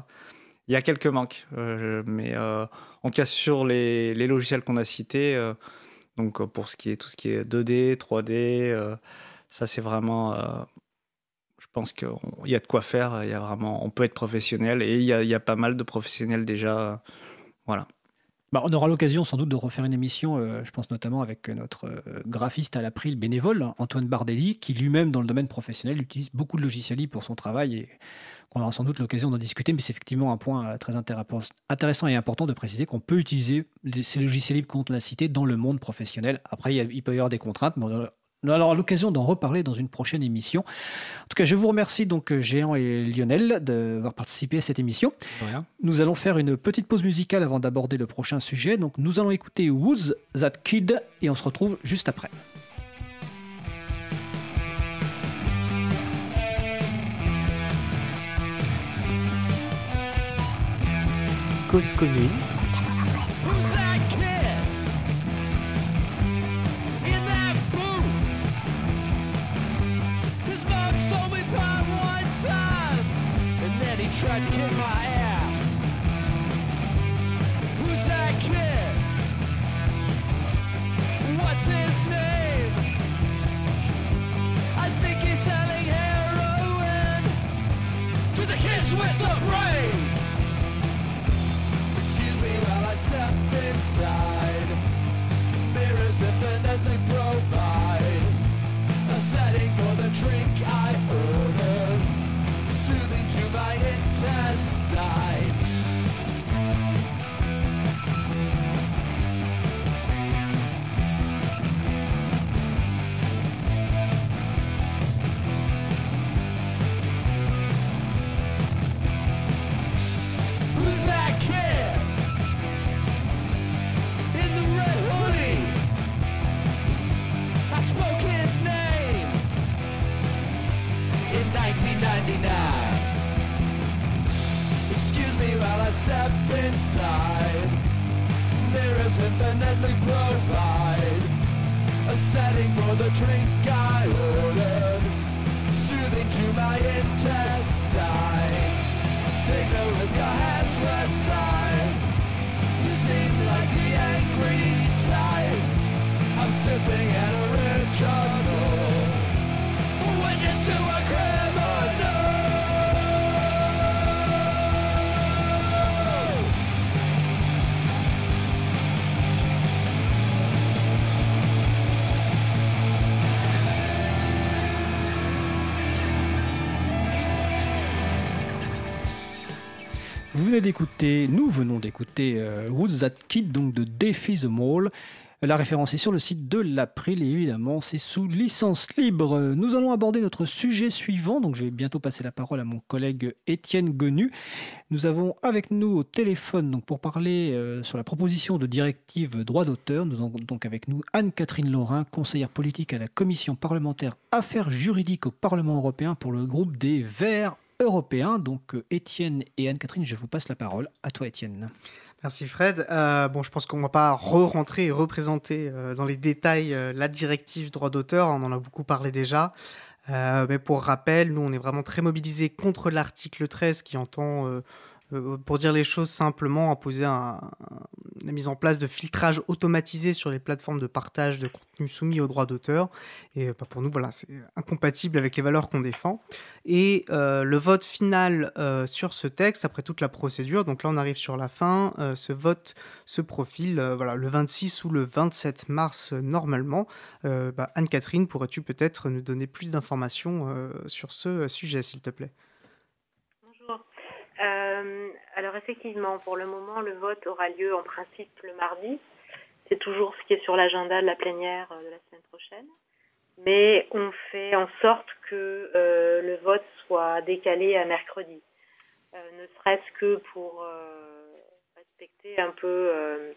Il y a quelques manques, mais en tout cas sur les, logiciels qu'on a cités, donc pour ce qui est tout ce qui est 2D, 3D, ça c'est vraiment pense qu'il y a de quoi faire. Il y a vraiment, on peut être professionnel et il y a, a pas mal de professionnels déjà. Voilà. Bah, on aura l'occasion sans doute de refaire une émission, euh, je pense notamment avec notre euh, graphiste à l'April bénévole, Antoine Bardelli, qui lui-même dans le domaine professionnel utilise beaucoup de logiciels libres pour son travail et qu'on aura sans doute l'occasion d'en discuter, mais c'est effectivement un point euh, très intéressant et important de préciser qu'on peut utiliser ces logiciels libres qu'on a cités dans le monde professionnel. Après, il, il peut y avoir des contraintes, mais on on aura l'occasion d'en reparler dans une prochaine émission. En tout cas, je vous remercie donc euh, Géant et Lionel d'avoir participé à cette émission. Nous allons faire une petite pause musicale avant d'aborder le prochain sujet. Donc nous allons écouter Who's That Kid et on se retrouve juste après. Cause commune tried to kick my ass. Who's that kid? What's his name? Step inside. Mirrors infinitely provide a setting for the drink I ordered, soothing to my intestines. Signal with your hands aside. You seem like the angry type. I'm sipping at a original. Vous venez d'écouter, nous venons d'écouter euh, Woods That Kid, donc de Defy the Mall. La référence est sur le site de l'April et évidemment c'est sous licence libre. Nous allons aborder notre sujet suivant, donc je vais bientôt passer la parole à mon collègue Étienne Gonu. Nous avons avec nous au téléphone donc pour parler euh, sur la proposition de directive droit d'auteur. Nous avons donc avec nous Anne-Catherine Laurin, conseillère politique à la commission parlementaire Affaires juridiques au Parlement européen pour le groupe des Verts européens. Donc euh, Étienne et Anne-Catherine, je vous passe la parole. À toi Étienne. Merci Fred. Euh, bon, je pense qu'on ne va pas re-rentrer et représenter euh, dans les détails la directive droit d'auteur, on en a beaucoup parlé déjà. Mais pour rappel, nous, on est vraiment très mobilisés contre l'article 13 qui entend, pour dire les choses simplement, imposer la mise en place de filtrage automatisé sur les plateformes de partage de contenu soumis au droit d'auteur. Et euh, bah, pour nous, voilà, c'est incompatible avec les valeurs qu'on défend. Et euh, le vote final euh, sur ce texte, après toute la procédure, donc là on arrive sur la fin, euh, ce vote se profile euh, voilà, le 26 ou le 27 mars euh, normalement. Euh, bah, Anne-Catherine, pourrais-tu peut-être nous donner plus d'informations euh, sur ce euh, sujet, s'il te plaît? Euh, alors effectivement, pour le moment, le vote aura lieu en principe le mardi. C'est toujours ce qui est sur l'agenda de la plénière euh, de la semaine prochaine. Mais on fait en sorte que euh, le vote soit décalé à mercredi. Ne serait-ce que pour respecter un peu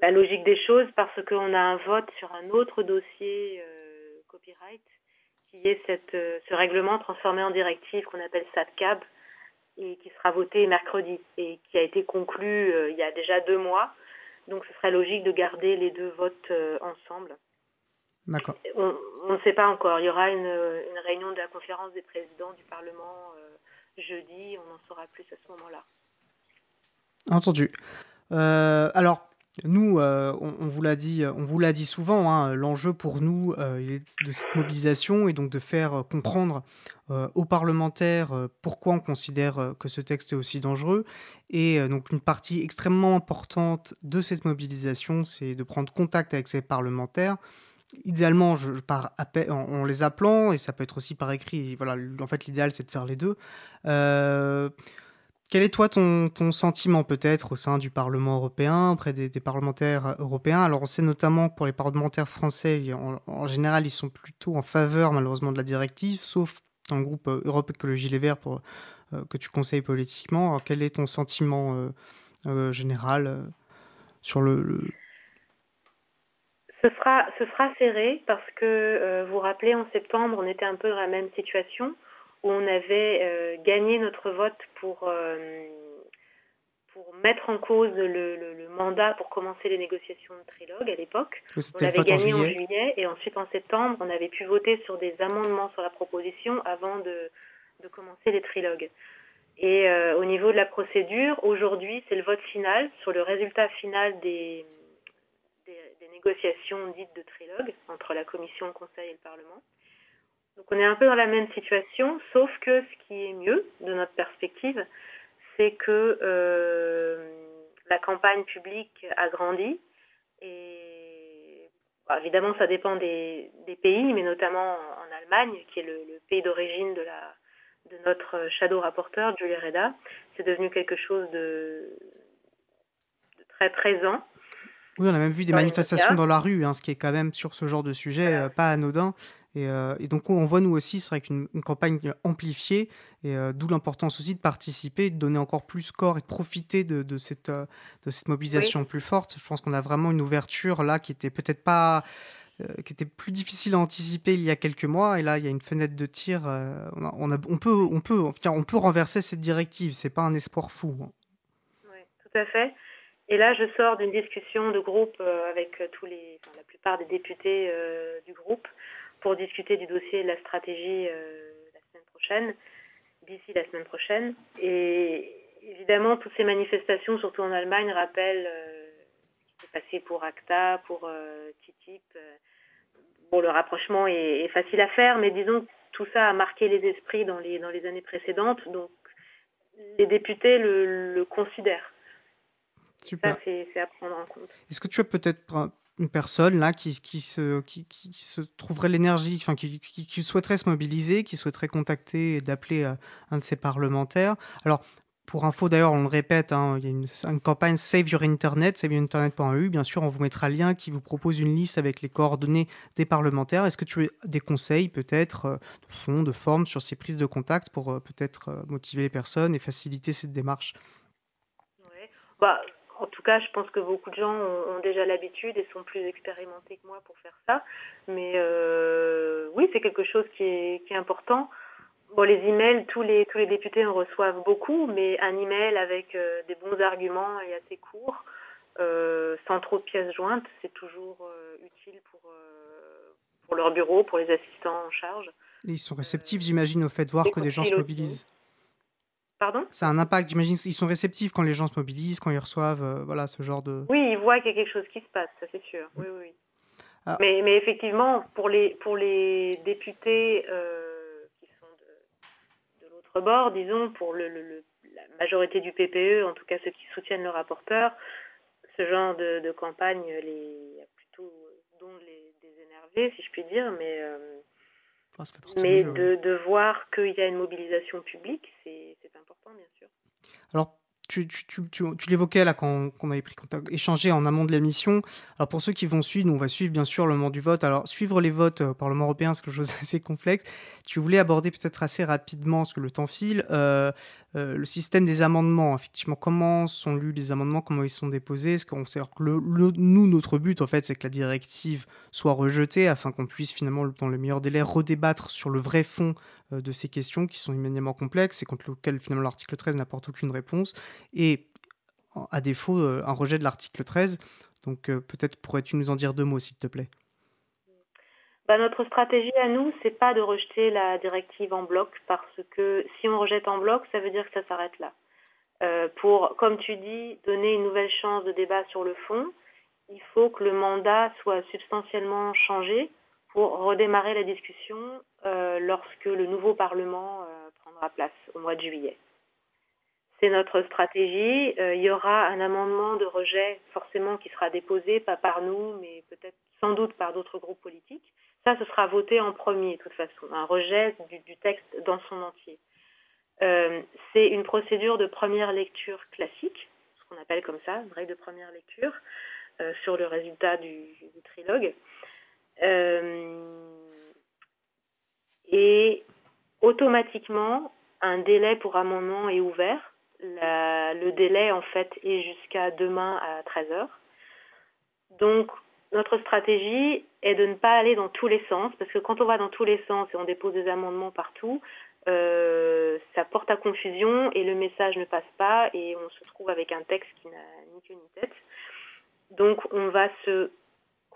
la logique des choses parce qu'on a un vote sur un autre dossier copyright qui est cette, ce règlement transformé en directive qu'on appelle SATCAB et qui sera voté mercredi et qui a été conclu euh, il y a déjà deux mois. Donc ce serait logique de garder les deux votes euh, ensemble. D'accord. On on ne sait pas encore. Il y aura une, une réunion de la conférence des présidents du Parlement euh, jeudi. On en saura plus à ce moment-là. Entendu. Euh, alors, nous, euh, on, vous l'a dit, souvent. hein, L'enjeu pour nous euh, est de cette mobilisation et donc de faire euh, comprendre aux parlementaires pourquoi on considère que ce texte est aussi dangereux. Et donc, une partie extrêmement importante de cette mobilisation, c'est de prendre contact avec ces parlementaires. Idéalement, je, je pars appel- en, les appelant, et ça peut être aussi par écrit. Voilà, en fait, l'idéal, c'est de faire les deux. Euh, quel est toi ton, sentiment peut-être au sein du Parlement européen, auprès des, parlementaires européens? Alors on sait notamment que pour les parlementaires français, en, général, ils sont plutôt en faveur malheureusement de la directive, sauf dans le groupe euh, Europe Écologie Les Verts pour, euh, que tu conseilles politiquement. Alors, quel est ton sentiment euh, euh, général euh, sur le... Ce sera, ce sera serré parce que, euh, vous vous rappelez, en septembre, on était un peu dans la même situation où on avait euh, gagné notre vote pour, euh, pour mettre en cause le, le- le mandat pour commencer les négociations de trilogue à l'époque. On avait en gagné en juillet. juillet et ensuite en septembre, on avait pu voter sur des amendements sur la proposition avant de, de commencer les trilogues. Et euh, au niveau de la procédure, aujourd'hui, c'est le vote final sur le résultat final des, des, des négociations dites de trilogue entre la Commission, le Conseil et le Parlement. Donc on est un peu dans la même situation, sauf que ce qui est mieux de notre perspective, c'est que euh, la campagne publique a grandi et bah, évidemment ça dépend des, des, pays, mais notamment en Allemagne, qui est le, le pays d'origine de, notre shadow rapporteur, Julia Reda, c'est devenu quelque chose de, de, très présent. Oui, on a même vu des manifestations dans la rue, hein, ce qui est quand même sur ce genre de sujet voilà. euh, pas anodin. Et, euh, et, donc on voit nous aussi, c'est vrai qu'une campagne amplifiée, et euh, d'où l'importance aussi de participer, de donner encore plus corps et de profiter de, de cette, euh, de cette mobilisation oui. plus forte. Je pense qu'on a vraiment une ouverture là qui était peut-être pas euh, qui était plus difficile à anticiper il y a quelques mois et là il y a une fenêtre de tir euh, on, a, on, a, on, peut on peut on peut renverser cette directive c'est pas un espoir fou hein. oui, tout à fait et là je sors d'une discussion de groupe euh, avec tous les enfin, la plupart des députés du groupe pour discuter du dossier de la stratégie euh, la semaine prochaine, d'ici la semaine prochaine. Et évidemment, toutes ces manifestations, surtout en Allemagne, rappellent euh, ce qui s'est passé pour ACTA, pour euh, TTIP. Bon, le rapprochement est, est, facile à faire, mais disons que tout ça a marqué les esprits dans les, dans les années précédentes, donc les députés le, le considèrent. Super. Ça, c'est à prendre en compte. Est-ce que tu as peut-être une personne là qui, se, qui, se trouverait l'énergie, enfin qui, souhaiterait se mobiliser, qui souhaiterait contacter et d'appeler euh, un de ses parlementaires. Alors, pour info d'ailleurs, on le répète, hein, il y a une, campagne Save Your Internet, saveyourinternet.eu. Bien sûr, on vous mettra le lien qui vous propose une liste avec les coordonnées des parlementaires. Est-ce que tu as des conseils peut-être euh, de fond, de forme sur ces prises de contact pour euh, peut-être motiver les personnes et faciliter cette démarche? Bah, en tout cas, je pense que beaucoup de gens ont, ont déjà l'habitude et sont plus expérimentés que moi pour faire ça. Mais euh, oui, c'est quelque chose qui est, qui est, important. Bon, les emails, tous les, tous les députés en reçoivent beaucoup, mais un email avec euh, des bons arguments et assez court, euh, sans trop de pièces jointes, c'est toujours utile pour, pour leur bureau, pour les assistants en charge. Et ils sont réceptifs, j'imagine, au fait de voir que des gens se mobilisent. Aussi. Pardon? Ça a un impact, j'imagine. Ils sont réceptifs quand les gens se mobilisent, quand ils reçoivent euh, voilà, ce genre de. Oui, ils voient qu'il y a quelque chose qui se passe, ça c'est sûr. Oui, oui. Ah. Mais, mais, effectivement, pour les, pour les députés euh, qui sont de, de l'autre bord, disons, pour le, le, la majorité du PPE, en tout cas ceux qui soutiennent le rapporteur, ce genre de, de campagne les, plutôt dont les désénerver, si je puis dire, mais. Euh, mais de, de, voir qu'il y a une mobilisation publique, c'est bien sûr. Alors, tu, l'évoquais là quand, on avait pris contact, échangé en amont de l'émission. Alors pour ceux qui vont suivre, on va suivre bien sûr le moment du vote. Alors suivre les votes au Parlement européen, c'est quelque chose <laughs> d'assez complexe. Tu voulais aborder peut-être assez rapidement, parce que le temps file, euh, euh, le système des amendements. Effectivement, comment sont lus les amendements, comment ils sont déposés. Est-ce qu'on que le, nous, notre but en fait, c'est que la directive soit rejetée afin qu'on puisse finalement, dans le meilleur délai, redébattre sur le vrai fond euh, de ces questions qui sont immédiatement complexes et contre lesquelles finalement l'article 13 n'apporte aucune réponse. Et à défaut, euh, un rejet de l'article 13. Donc peut-être pourrais-tu nous en dire deux mots, s'il te plaît? Bah, notre stratégie à nous, c'est pas de rejeter la directive en bloc, parce que si on rejette en bloc, ça veut dire que ça s'arrête là. Euh, pour, comme tu dis, donner une nouvelle chance de débat sur le fond, il faut que le mandat soit substantiellement changé pour redémarrer la discussion euh, lorsque le nouveau Parlement euh, prendra place au mois de juillet. C'est notre stratégie. Il y aura un amendement de rejet forcément qui sera déposé, pas par nous, mais peut-être sans doute par d'autres groupes politiques. Ça, ce sera voté en premier, de toute façon, un rejet du, texte dans son entier. Euh, c'est une procédure de première lecture classique, ce qu'on appelle comme ça, une règle de première lecture, euh, sur le résultat du, trilogue. Euh, et automatiquement, un délai pour amendement est ouvert. Le délai, en fait, est jusqu'à demain à 13h. Donc, notre stratégie est de ne pas aller dans tous les sens, parce que quand on va dans tous les sens et on dépose des amendements partout, euh, ça porte à confusion et le message ne passe pas et on se trouve avec un texte qui n'a ni queue ni tête. Donc, on va se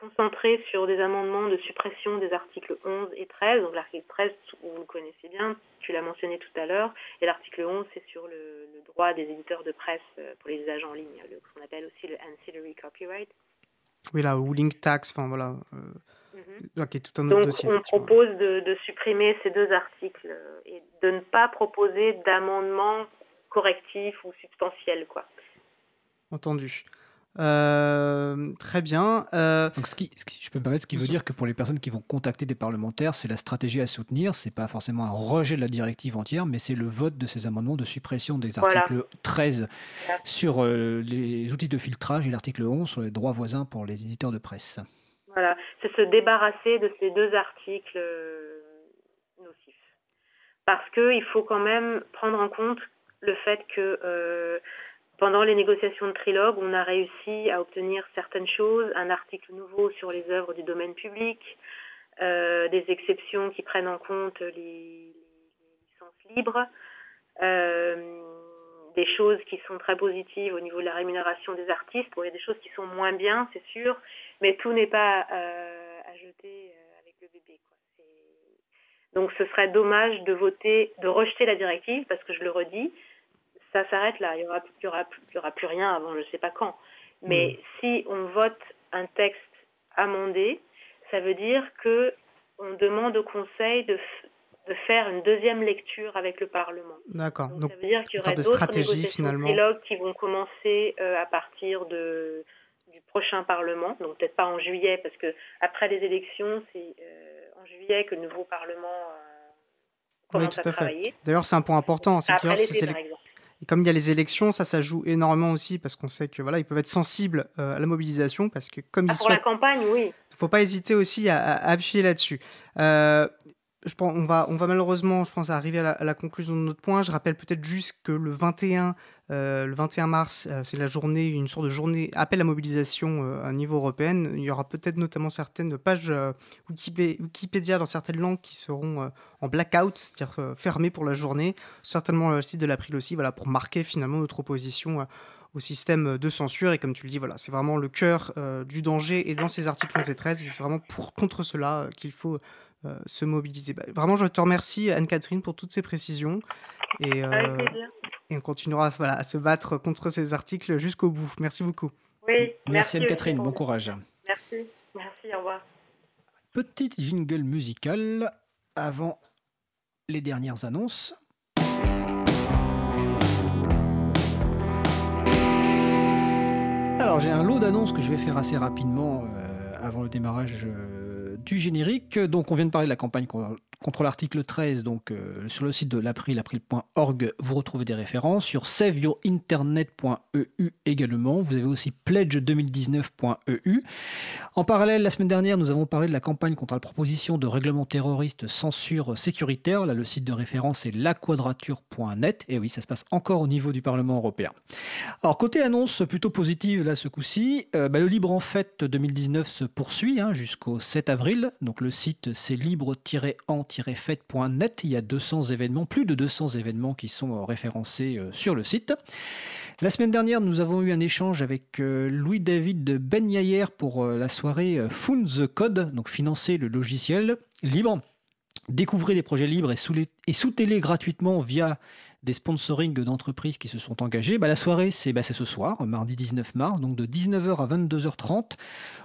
concentrer sur des amendements de suppression des articles 11 et 13. Donc l'article 13, vous le connaissez bien, tu l'as mentionné tout à l'heure, et l'article 11, c'est sur le, droit des éditeurs de presse euh, pour les usages en ligne, ce qu'on appelle aussi le ancillary copyright. Oui, la ruling tax, enfin voilà. Euh, qui est tout un autre Donc dossier. on propose de, de supprimer ces deux articles et de ne pas proposer d'amendements correctifs ou substantiels. Quoi. Entendu. Euh, très bien. Euh, Donc, ce qui, ce qui- je peux me permettre, ce qui veut dire que pour les personnes qui vont contacter des parlementaires, c'est la stratégie à soutenir. C'est pas forcément un rejet de la directive entière, mais c'est le vote de ces amendements de suppression des Voilà. articles 13 Voilà. sur euh, les outils de filtrage et l'article 11 sur les droits voisins pour les éditeurs de presse. Voilà, c'est se débarrasser de ces deux articles nocifs. Parce qu'il faut quand même prendre en compte le fait que euh, pendant les négociations de trilogue, on a réussi à obtenir certaines choses, un article nouveau sur les œuvres du domaine public, euh, des exceptions qui prennent en compte les, licences libres, euh, des choses qui sont très positives au niveau de la rémunération des artistes. Il y a des choses qui sont moins bien, c'est sûr, mais tout n'est pas euh, à jeter avec le bébé. Donc ce serait dommage de voter, de rejeter la directive, parce que je le redis, ça s'arrête là. Il n'y aura, plus- il y aura, plus- il y aura plus rien avant je ne sais pas quand. Mais si on vote un texte amendé, ça veut dire que on demande au Conseil de, de faire une deuxième lecture avec le Parlement. D'accord. Donc, Donc, ça veut dire qu'il y de d'autres négociations finalement. trilogues qui vont commencer euh, à partir de, du prochain Parlement, donc peut-être pas en juillet, parce que après les élections, c'est euh, en juillet que le nouveau Parlement euh, Oui, tout à, à fait. travailler. D'ailleurs, c'est un point important. C'est que ces l'été, élec- par exemple. Et comme il y a les élections, ça, ça joue énormément aussi parce qu'on sait que voilà, ils peuvent être sensibles euh, à la mobilisation parce que comme Ah, ils pour la campagne, oui. il faut pas hésiter aussi à appuyer là-dessus. Euh, on va, malheureusement, arriver à la, conclusion de notre point. Je rappelle peut-être juste que le 21, euh, le 21 mars, euh, c'est la journée, une sorte de journée appel à mobilisation euh, à niveau européen. Il y aura peut-être notamment certaines pages Wikipé- Wikipédia dans certaines langues qui seront en blackout, c'est-à-dire fermées pour la journée. Certainement le site de l'April aussi, voilà, pour marquer finalement notre opposition. au système de censure et comme tu le dis voilà c'est vraiment le cœur du danger et dans ces articles 11 et 13 et c'est vraiment pour contre cela qu'il faut euh, se mobiliser Bah, vraiment je te remercie Anne-Catherine pour toutes ces précisions et, euh, Avec plaisir. et on continuera voilà, à se battre contre ces articles jusqu'au bout merci beaucoup Oui, Merci Anne-Catherine, bon courage. Merci, merci, au revoir. Petite jingle musicale avant les dernières annonces. Alors j'ai un lot d'annonces que je vais faire assez rapidement euh, avant le démarrage euh, du générique. Donc on vient de parler de la campagne con- contre l'article 13. Donc euh, sur le site de l'April, april.org, vous retrouvez des références. Sur saveyourinternet.eu également. Vous avez aussi pledge2019.eu. En parallèle, la semaine dernière, nous avons parlé de la campagne contre la proposition de règlement terroriste censure sécuritaire. Là, le site de référence est laquadrature.net. Et oui, ça se passe encore au niveau du Parlement européen. Alors, côté annonce plutôt positive, là, ce coup-ci, euh, bah, le Libre en Fête 2019 se poursuit hein, jusqu'au 7 avril. Donc, le site, c'est libre-en-fête.net. Il y a 200 événements, plus de 200 événements qui sont euh, référencés euh, sur le site. La semaine dernière, nous avons eu un échange avec euh, Louis-David Ben Yayer pour la soirée Found the Code, donc financer le logiciel libre. Découvrez les projets libres et, et soutenez-les gratuitement via des sponsorings d'entreprises qui se sont engagées. Bah, la soirée, c'est bah, ce soir, mardi 19 mars, donc de 19h à 22h30,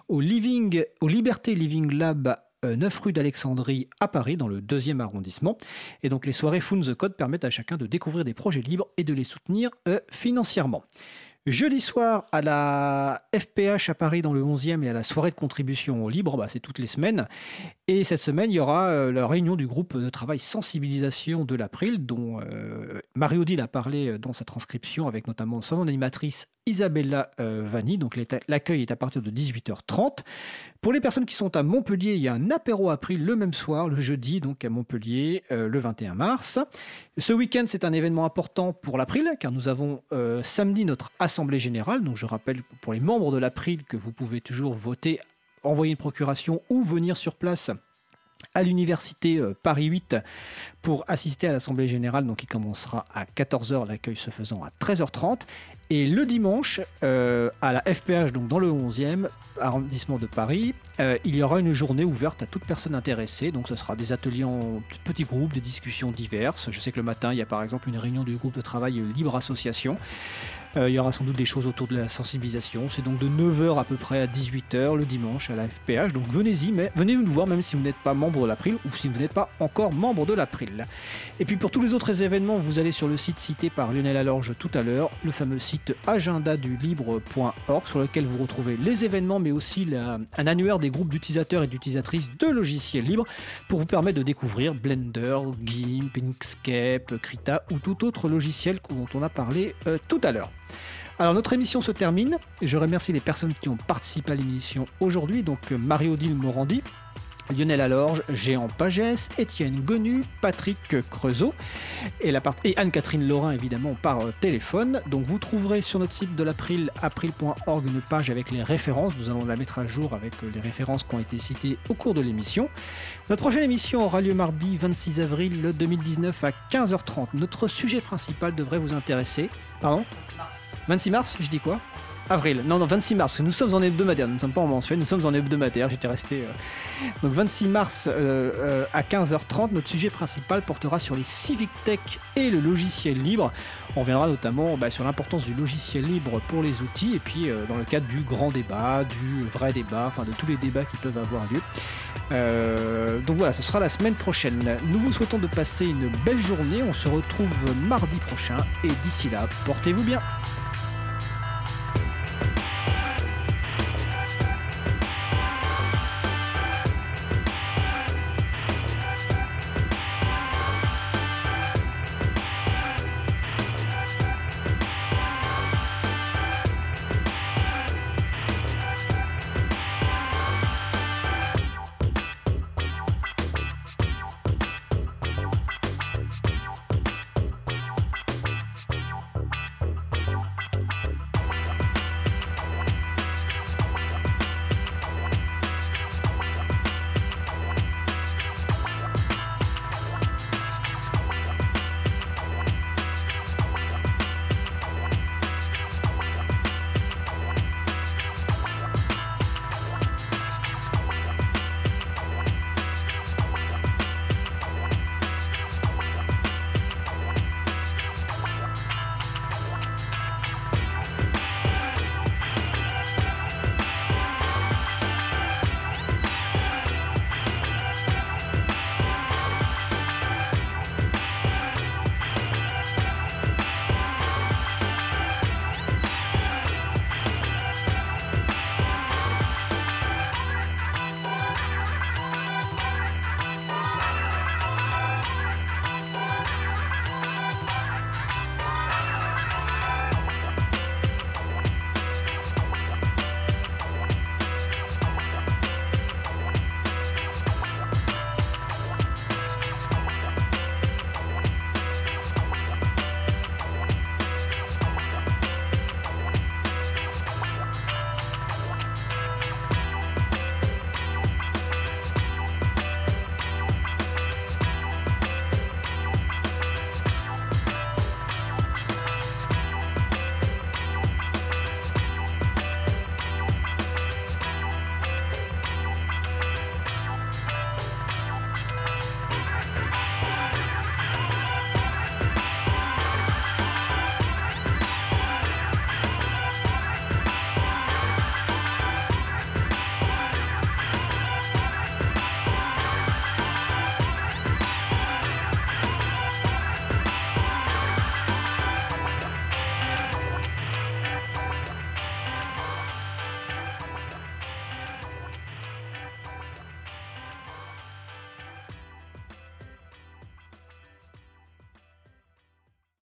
au, Living, au Liberté Living Lab, euh, 9 rue d'Alexandrie à Paris, dans le deuxième arrondissement. Et donc les soirées Found the Code permettent à chacun de découvrir des projets libres et de les soutenir euh, financièrement. Jeudi soir à la FPH à Paris dans le 11e et à la soirée de contribution au libre, bah, c'est toutes les semaines. Et cette semaine, il y aura euh, la réunion du groupe de travail sensibilisation de l'April, dont euh, Marie-Odile a parlé euh, dans sa transcription, avec notamment son animatrice Isabella euh, Vanni. Donc l'accueil est à partir de 18h30. Pour les personnes qui sont à Montpellier, il y a un apéro April le même soir, le jeudi, donc à Montpellier, euh, le 21 mars. Ce week-end, c'est un événement important pour l'April, car nous avons euh, samedi notre Assemblée Générale. Donc je rappelle pour les membres de l'April que vous pouvez toujours voter, envoyer une procuration ou venir sur place à l'université Paris 8 pour assister à l'Assemblée Générale, donc qui commencera à 14h, l'accueil se faisant à 13h30. Et le dimanche, euh, à la FPH, donc dans le 11e arrondissement de Paris, euh, il y aura une journée ouverte à toute personne intéressée. Donc ce sera des ateliers en petits groupes, des discussions diverses. Je sais que le matin, il y a par exemple une réunion du groupe de travail Libre Association. Euh, il y aura sans doute des choses autour de la sensibilisation. C'est donc de 9h à peu près à 18h le dimanche à la FPH. Donc venez-y, mais venez nous voir même si vous n'êtes pas membre de l'April ou si vous n'êtes pas encore membre de l'April. Et puis pour tous les autres événements, vous allez sur le site cité par Lionel Alorge tout à l'heure, le fameux site agendadulibre.org sur lequel vous retrouvez les événements mais aussi un annuaire des groupes d'utilisateurs et d'utilisatrices de logiciels libres pour vous permettre de découvrir Blender, GIMP, Inkscape, Krita ou tout autre logiciel dont on a parlé euh, tout à l'heure. Alors notre émission se termine. Je remercie les personnes qui ont participé à l'émission aujourd'hui, donc euh, Marie-Odile Morandi, Lionel Alorge, Géant Pagès, Étienne Gonu, Patrick Creusot et, et Anne-Catherine Laurin évidemment par euh, téléphone. Donc vous trouverez sur notre site de l'April, april.org, une page avec les références. Nous allons la mettre à jour avec euh, les références qui ont été citées au cours de l'émission. Notre prochaine émission aura lieu mardi 26 avril 2019 à 15h30. Notre sujet principal devrait vous intéresser. Pardon? 26 mars, je dis quoi Avril, non, non, 26 mars, nous sommes en hebdomadaire, nous ne sommes pas en mensuel, nous sommes en hebdomadaire, j'étais resté. euh, Donc 26 mars euh, euh, à 15h30, notre sujet principal portera sur les civic tech et le logiciel libre. On reviendra notamment bah, sur l'importance du logiciel libre pour les outils, et puis euh, dans le cadre du grand débat, du vrai débat, enfin de tous les débats qui peuvent avoir lieu. Euh, donc voilà, ce sera la semaine prochaine. Nous vous souhaitons de passer une belle journée, on se retrouve mardi prochain, et d'ici là, portez-vous bien.